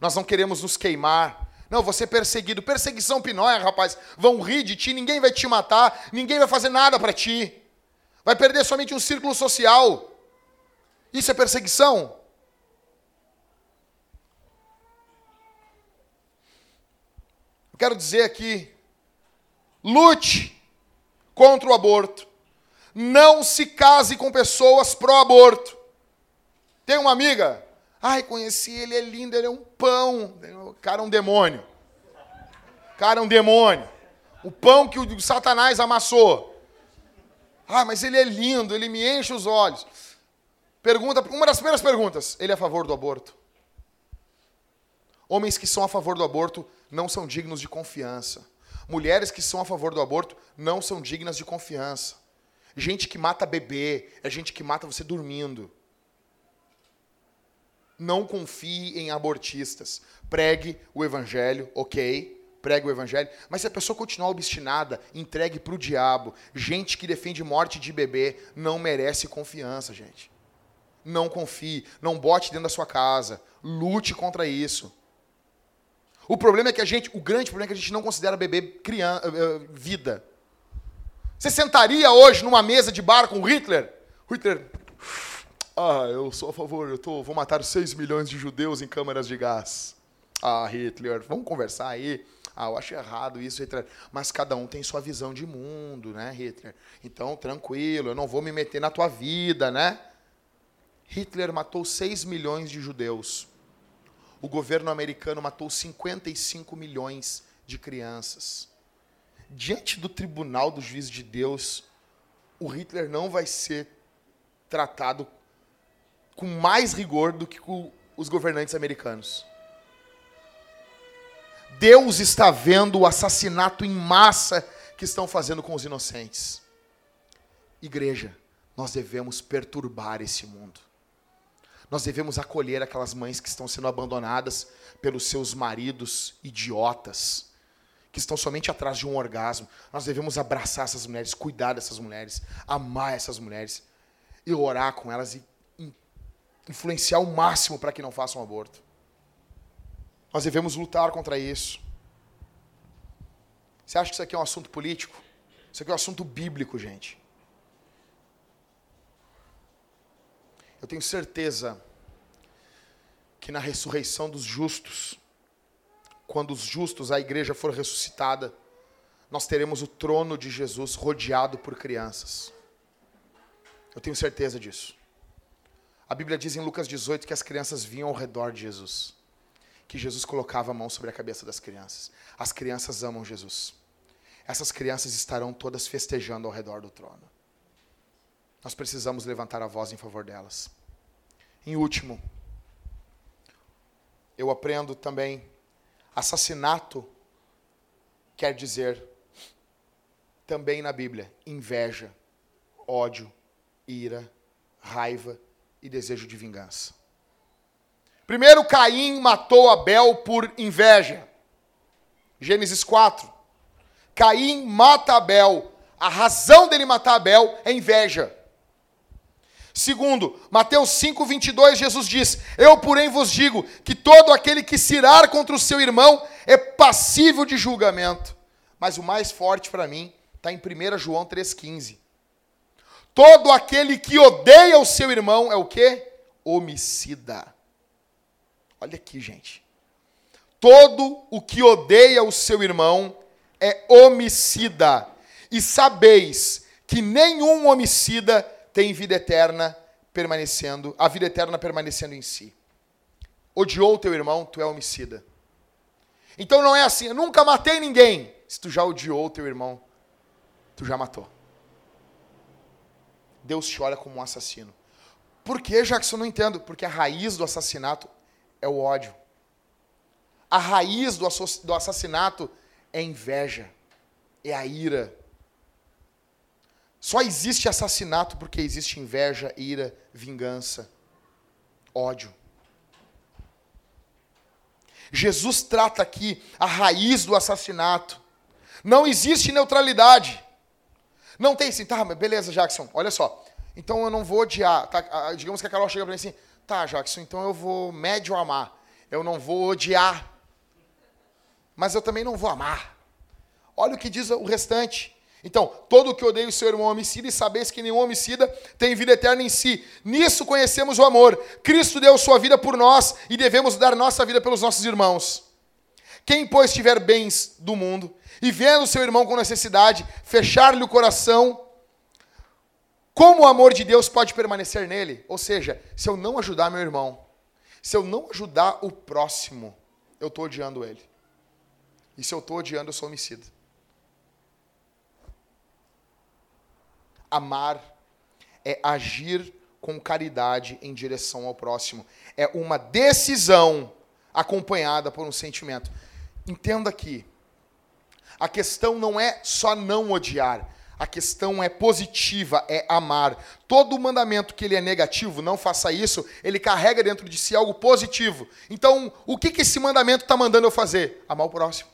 Nós não queremos nos queimar. Não, você é perseguido. Perseguição pinóia, rapaz. Vão rir de ti, ninguém vai te matar, ninguém vai fazer nada para ti. Vai perder somente um círculo social. Isso é perseguição? Eu quero dizer aqui, lute contra o aborto. Não se case com pessoas pró-aborto. Tem uma amiga Ai, conheci ele, é lindo, ele é um pão. O cara é um demônio. O cara é um demônio. O pão que o Satanás amassou. Ah, mas ele é lindo, ele me enche os olhos. Pergunta, uma das primeiras perguntas, ele é a favor do aborto? Homens que são a favor do aborto não são dignos de confiança. Mulheres que são a favor do aborto não são dignas de confiança. Gente que mata bebê é gente que mata você dormindo não confie em abortistas. Pregue o evangelho, ok? Pregue o evangelho. Mas se a pessoa continuar obstinada, entregue para o diabo. Gente que defende morte de bebê não merece confiança, gente. Não confie, não bote dentro da sua casa. Lute contra isso. O problema é que a gente, o grande problema é que a gente não considera bebê criança, eh, eh, vida. Você sentaria hoje numa mesa de bar com Hitler? Hitler, ah, eu sou a favor, eu tô, vou matar 6 milhões de judeus em câmaras de gás. Ah, Hitler, vamos conversar aí. Ah, eu acho errado isso, Hitler. Mas cada um tem sua visão de mundo, né, Hitler? Então, tranquilo, eu não vou me meter na tua vida, né? Hitler matou 6 milhões de judeus. O governo americano matou 55 milhões de crianças. Diante do tribunal do juiz de Deus, o Hitler não vai ser tratado com mais rigor do que os governantes americanos. Deus está vendo o assassinato em massa que estão fazendo com os inocentes. Igreja, nós devemos perturbar esse mundo. Nós devemos acolher aquelas mães que estão sendo abandonadas pelos seus maridos idiotas, que estão somente atrás de um orgasmo. Nós devemos abraçar essas mulheres, cuidar dessas mulheres, amar essas mulheres e orar com elas e influenciar o máximo para que não façam aborto. Nós devemos lutar contra isso. Você acha que isso aqui é um assunto político? Isso aqui é um assunto bíblico, gente. Eu tenho certeza que na ressurreição dos justos, quando os justos, a igreja for ressuscitada, nós teremos o trono de Jesus rodeado por crianças. Eu tenho certeza disso. A Bíblia diz em Lucas 18 que as crianças vinham ao redor de Jesus. Que Jesus colocava a mão sobre a cabeça das crianças. As crianças amam Jesus. Essas crianças estarão todas festejando ao redor do trono. Nós precisamos levantar a voz em favor delas. Em último, eu aprendo também assassinato quer dizer também na Bíblia inveja, ódio, ira, raiva e desejo de vingança. Primeiro, Caim matou Abel por inveja. Gênesis 4. Caim mata Abel. A razão dele matar Abel é inveja. Segundo, Mateus 5, 22, Jesus diz: Eu, porém, vos digo que todo aquele que se irar contra o seu irmão é passível de julgamento. Mas o mais forte para mim está em 1 João 3,15. Todo aquele que odeia o seu irmão é o que? Homicida. Olha aqui, gente. Todo o que odeia o seu irmão é homicida. E sabeis que nenhum homicida tem vida eterna permanecendo, a vida eterna permanecendo em si. Odiou teu irmão, tu é homicida. Então não é assim, eu nunca matei ninguém. Se tu já odiou teu irmão, tu já matou. Deus te olha como um assassino. Por que, Jackson? Eu não entendo. Porque a raiz do assassinato é o ódio. A raiz do, assassinato é inveja, é a ira. Só existe assassinato porque existe inveja, ira, vingança, ódio. Jesus trata aqui a raiz do assassinato. Não existe neutralidade. Não tem assim, tá, beleza, Jackson, olha só. Então eu não vou odiar. Tá, digamos que a Carol chega para mim assim, tá, Jackson, então eu vou médio amar. Eu não vou odiar. Mas eu também não vou amar. Olha o que diz o restante. Então, todo o que odeia o seu irmão homicida, e sabeis que nenhum homicida tem vida eterna em si. Nisso conhecemos o amor. Cristo deu sua vida por nós e devemos dar nossa vida pelos nossos irmãos. Quem, pois, tiver bens do mundo e vendo seu irmão com necessidade, fechar-lhe o coração, como o amor de Deus pode permanecer nele? Ou seja, se eu não ajudar meu irmão, se eu não ajudar o próximo, eu estou odiando ele. E se eu estou odiando, eu sou homicida. Amar é agir com caridade em direção ao próximo. É uma decisão acompanhada por um sentimento. Entenda aqui. A questão não é só não odiar. A questão é positiva, é amar. Todo mandamento que ele é negativo, não faça isso, ele carrega dentro de si algo positivo. Então, o que, que esse mandamento está mandando eu fazer? Amar o próximo.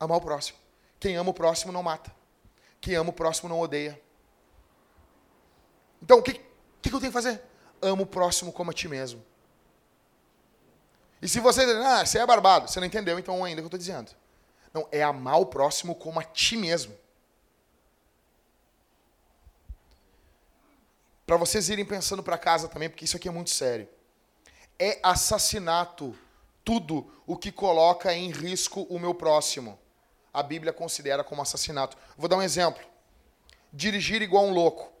Amar o próximo. Quem ama o próximo não mata. Quem ama o próximo não odeia. Então, o que, que, que eu tenho que fazer? Amo o próximo como a ti mesmo. E se você diz, ah, você é barbado, você não entendeu então ainda o que eu estou dizendo. Não, é amar o próximo como a ti mesmo. Para vocês irem pensando para casa também, porque isso aqui é muito sério. É assassinato tudo o que coloca em risco o meu próximo a Bíblia considera como assassinato. Vou dar um exemplo. Dirigir igual um louco.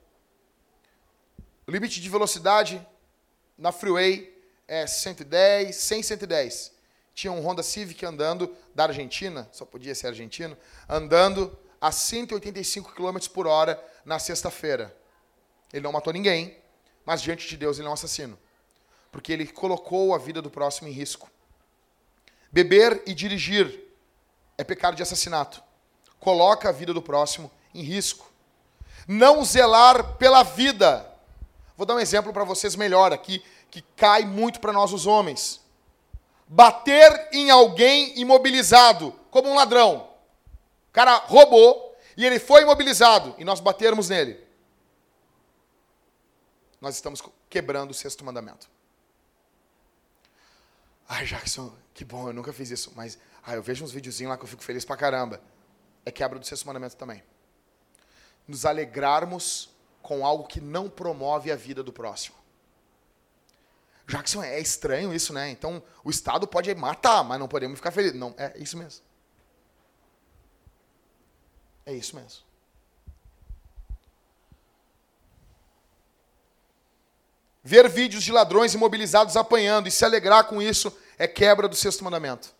O limite de velocidade na freeway é 110, 100, 110. Tinha um Honda Civic andando da Argentina, só podia ser argentino, andando a 185 km por hora na sexta-feira. Ele não matou ninguém, mas diante de Deus ele é um assassino. Porque ele colocou a vida do próximo em risco. Beber e dirigir é pecado de assassinato. Coloca a vida do próximo em risco. Não zelar pela vida. Vou dar um exemplo para vocês melhor aqui, que cai muito para nós os homens. Bater em alguém imobilizado, como um ladrão. O cara roubou e ele foi imobilizado e nós batermos nele. Nós estamos quebrando o sexto mandamento. Ai, Jackson, que bom, eu nunca fiz isso, mas ah, eu vejo uns videozinhos lá que eu fico feliz pra caramba. É quebra do sexto mandamento também. Nos alegrarmos com algo que não promove a vida do próximo. Jackson, é estranho isso, né? Então, o Estado pode matar, mas não podemos ficar felizes. Não, é isso mesmo. É isso mesmo. Ver vídeos de ladrões imobilizados apanhando e se alegrar com isso é quebra do sexto mandamento.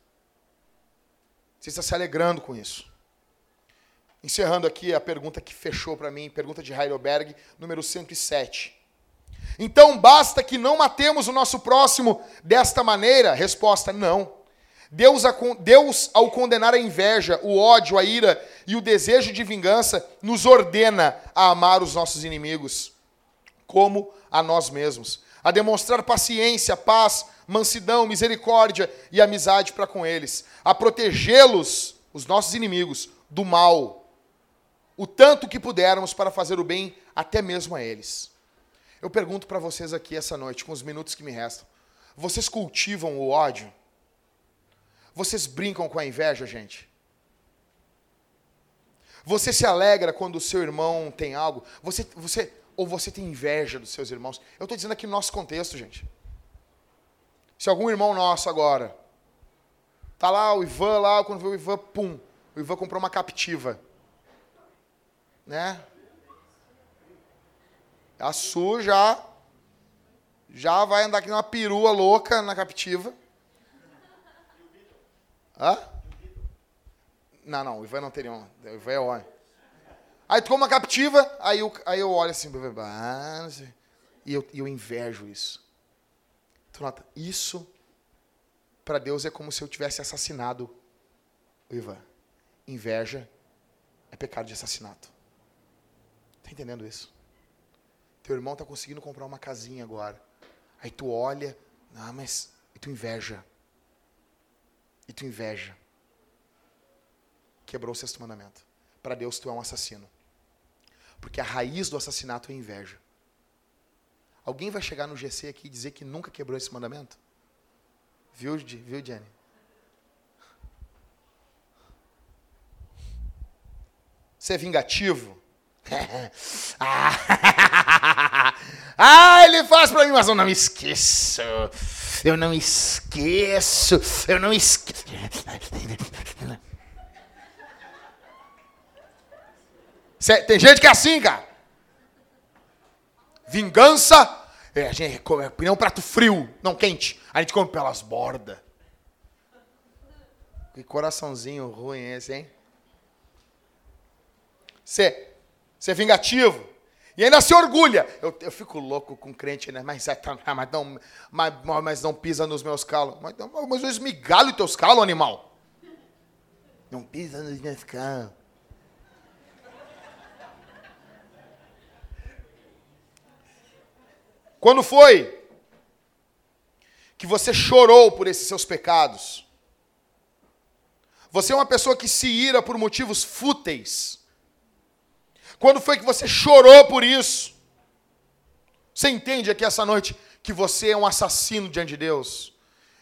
Você está se alegrando com isso. Encerrando aqui a pergunta que fechou para mim, pergunta de Heidelberg, número 107. Então basta que não matemos o nosso próximo desta maneira? Resposta: não. Deus, Deus, ao condenar a inveja, o ódio, a ira e o desejo de vingança, nos ordena a amar os nossos inimigos, como a nós mesmos, a demonstrar paciência, paz, mansidão, misericórdia e amizade para com eles, a protegê-los, os nossos inimigos, do mal, o tanto que pudermos para fazer o bem até mesmo a eles. Eu pergunto para vocês aqui essa noite, com os minutos que me restam. Vocês cultivam o ódio? Vocês brincam com a inveja, gente? Você se alegra quando o seu irmão tem algo? Você, você ou você tem inveja dos seus irmãos? Eu estou dizendo aqui no nosso contexto, gente. Se algum irmão nosso agora tá lá o Ivan lá, quando viu o Ivan, pum, o Ivan comprou uma captiva, né? A Su já já vai andar aqui numa perua louca na captiva. Hã? Não, não, o Ivan não teria um. O Ivan é homem. Aí tu uma captiva, aí eu, aí eu olho assim, ah, e eu, eu invejo isso. Tu nota, isso para Deus é como se eu tivesse assassinado o Ivan. Inveja é pecado de assassinato. Tá entendendo isso? Teu irmão tá conseguindo comprar uma casinha agora. Aí tu olha, ah, mas e tu inveja. E tu inveja quebrou o sexto mandamento. Para Deus, tu é um assassino. Porque a raiz do assassinato é inveja. Alguém vai chegar no GC aqui e dizer que nunca quebrou esse mandamento? Viu, viu Jenny? Você é vingativo? ah, ele faz para mim, mas eu não esqueço. Eu não esqueço. Eu não esqueço. Tem gente que é assim, cara. Vingança. É, a gente come é um prato frio, não quente. A gente come pelas bordas. Que coraçãozinho ruim esse, hein? Você, você é vingativo. E ainda se orgulha. Eu, eu fico louco com crente, né? Mas, mas, não, mas, mas não pisa nos meus calos. Mas, mas eu esmigalho teus calos, animal. Não pisa nos meus calos. Quando foi que você chorou por esses seus pecados? Você é uma pessoa que se ira por motivos fúteis. Quando foi que você chorou por isso? Você entende aqui essa noite que você é um assassino diante de Deus?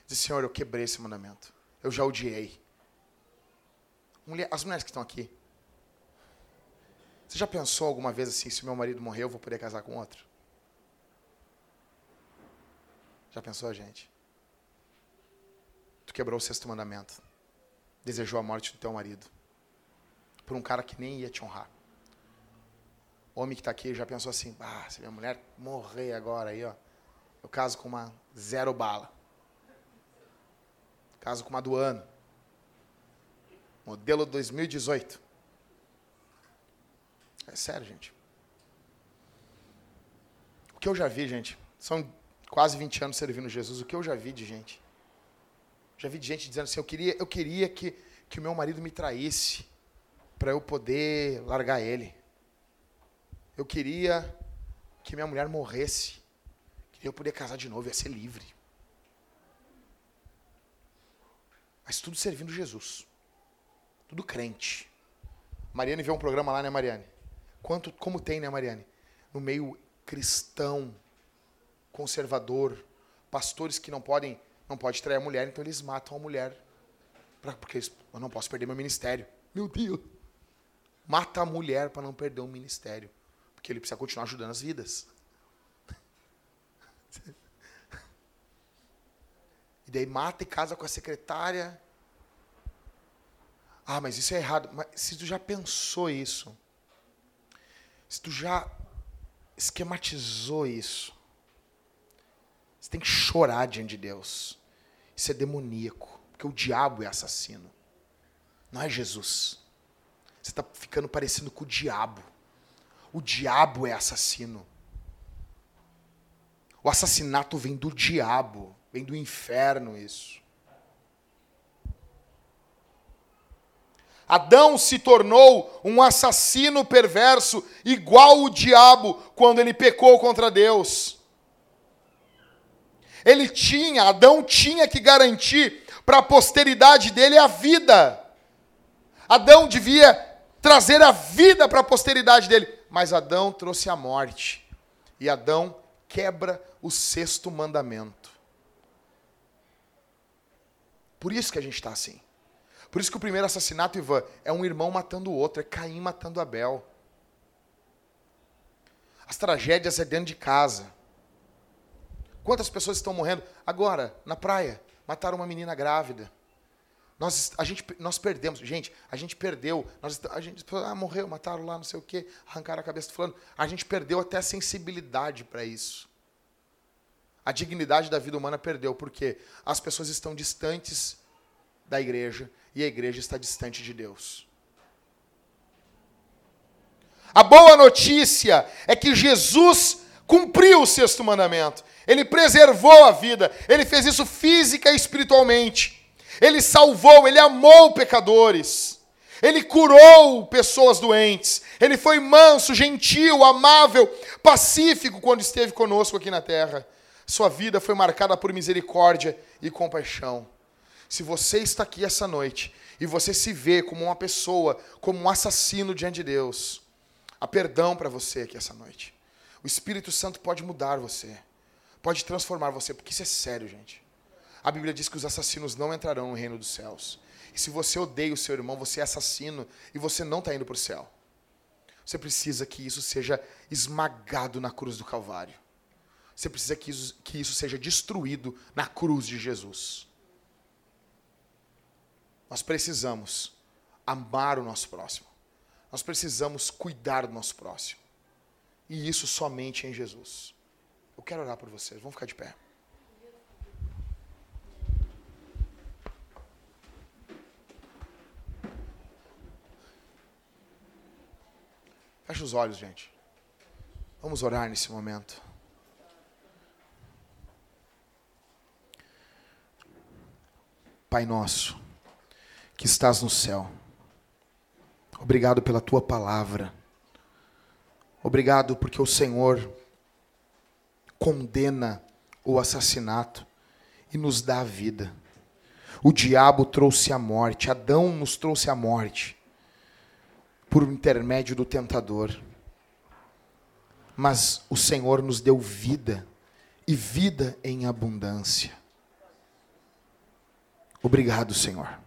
Diz, Senhor, eu quebrei esse mandamento. Eu já odiei. Mulher, as mulheres que estão aqui. Você já pensou alguma vez assim, se meu marido morrer, eu vou poder casar com outro? Já pensou, gente? Tu quebrou o sexto mandamento. Desejou a morte do teu marido. Por um cara que nem ia te honrar. Homem que está aqui já pensou assim: ah, se minha mulher morrer agora aí, ó, eu caso com uma zero bala. Caso com uma do ano. Modelo 2018. É sério, gente. O que eu já vi, gente, são quase 20 anos servindo Jesus, o que eu já vi de gente. Já vi de gente dizendo assim, eu queria, eu queria que, que o meu marido me traísse para eu poder largar ele. Eu queria que minha mulher morresse. Queria eu poder casar de novo, ia ser livre. Mas tudo servindo Jesus. Tudo crente. Mariane vê um programa lá, né, Mariane? Quanto, como tem, né, Mariane? No meio cristão, conservador, pastores que não podem, não pode trair a mulher, então eles matam a mulher. Pra, porque eles, eu não posso perder meu ministério. Meu Deus. Mata a mulher para não perder o ministério. Porque ele precisa continuar ajudando as vidas. E daí mata e casa com a secretária. Ah, mas isso é errado. Mas se tu já pensou isso, se tu já esquematizou isso, tem que chorar diante de Deus. Isso é demoníaco, porque o diabo é assassino. Não é Jesus. Você está ficando parecendo com o diabo. O diabo é assassino. O assassinato vem do diabo, vem do inferno isso. Adão se tornou um assassino perverso, igual o diabo, quando ele pecou contra Deus. Ele tinha, Adão tinha que garantir para a posteridade dele a vida. Adão devia trazer a vida para a posteridade dele, mas Adão trouxe a morte. E Adão quebra o sexto mandamento. Por isso que a gente está assim. Por isso que o primeiro assassinato, Ivan, é um irmão matando o outro, é Caim matando Abel. As tragédias é dentro de casa. Quantas pessoas estão morrendo? Agora, na praia, mataram uma menina grávida. Nós, a gente, nós perdemos, gente, a gente perdeu. Nós, a gente ah, morreu, mataram lá, não sei o quê, arrancaram a cabeça do fulano. A gente perdeu até a sensibilidade para isso. A dignidade da vida humana perdeu, porque as pessoas estão distantes da igreja e a igreja está distante de Deus. A boa notícia é que Jesus cumpriu o sexto mandamento. Ele preservou a vida. Ele fez isso física e espiritualmente. Ele salvou, ele amou pecadores. Ele curou pessoas doentes. Ele foi manso, gentil, amável, pacífico quando esteve conosco aqui na terra. Sua vida foi marcada por misericórdia e compaixão. Se você está aqui essa noite e você se vê como uma pessoa, como um assassino diante de Deus, há perdão para você aqui essa noite. O Espírito Santo pode mudar você, pode transformar você, porque isso é sério, gente. A Bíblia diz que os assassinos não entrarão no reino dos céus. E se você odeia o seu irmão, você é assassino e você não está indo para o céu. Você precisa que isso seja esmagado na cruz do Calvário. Você precisa que isso, que isso seja destruído na cruz de Jesus. Nós precisamos amar o nosso próximo. Nós precisamos cuidar do nosso próximo. E isso somente em Jesus. Eu quero orar por vocês. Vamos ficar de pé. Feche os olhos, gente. Vamos orar nesse momento. Pai nosso, que estás no céu, obrigado pela tua palavra. Obrigado porque o Senhor condena o assassinato e nos dá a vida. O diabo trouxe a morte, Adão nos trouxe a morte por intermédio do tentador. Mas o Senhor nos deu vida e vida em abundância. Obrigado, Senhor.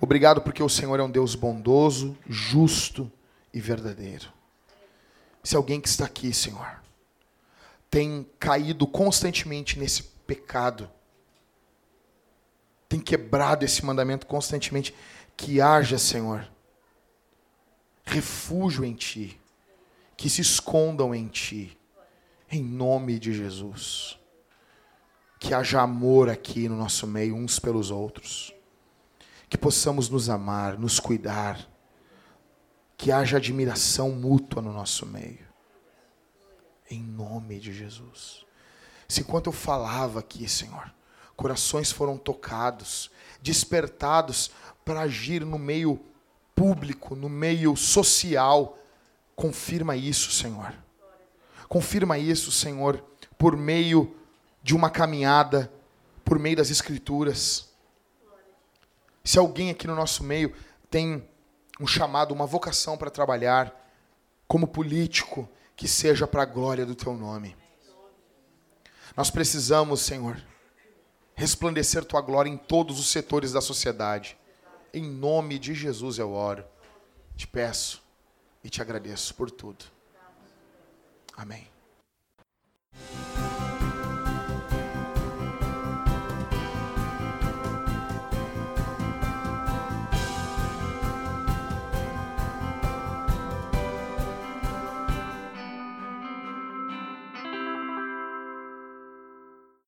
Obrigado porque o Senhor é um Deus bondoso, justo e verdadeiro. Se alguém que está aqui, Senhor, tem caído constantemente nesse pecado, tem quebrado esse mandamento constantemente, que haja, Senhor, refúgio em Ti, que se escondam em Ti, em nome de Jesus que haja amor aqui no nosso meio, uns pelos outros. Que possamos nos amar, nos cuidar. Que haja admiração mútua no nosso meio. Em nome de Jesus. Se enquanto eu falava aqui, Senhor, corações foram tocados, despertados para agir no meio público, no meio social, confirma isso, Senhor. Confirma isso, Senhor, por meio de uma caminhada por meio das Escrituras. Se alguém aqui no nosso meio tem um chamado, uma vocação para trabalhar como político, que seja para a glória do teu nome. Nós precisamos, Senhor, resplandecer tua glória em todos os setores da sociedade. Em nome de Jesus eu oro. Te peço e te agradeço por tudo. Amém.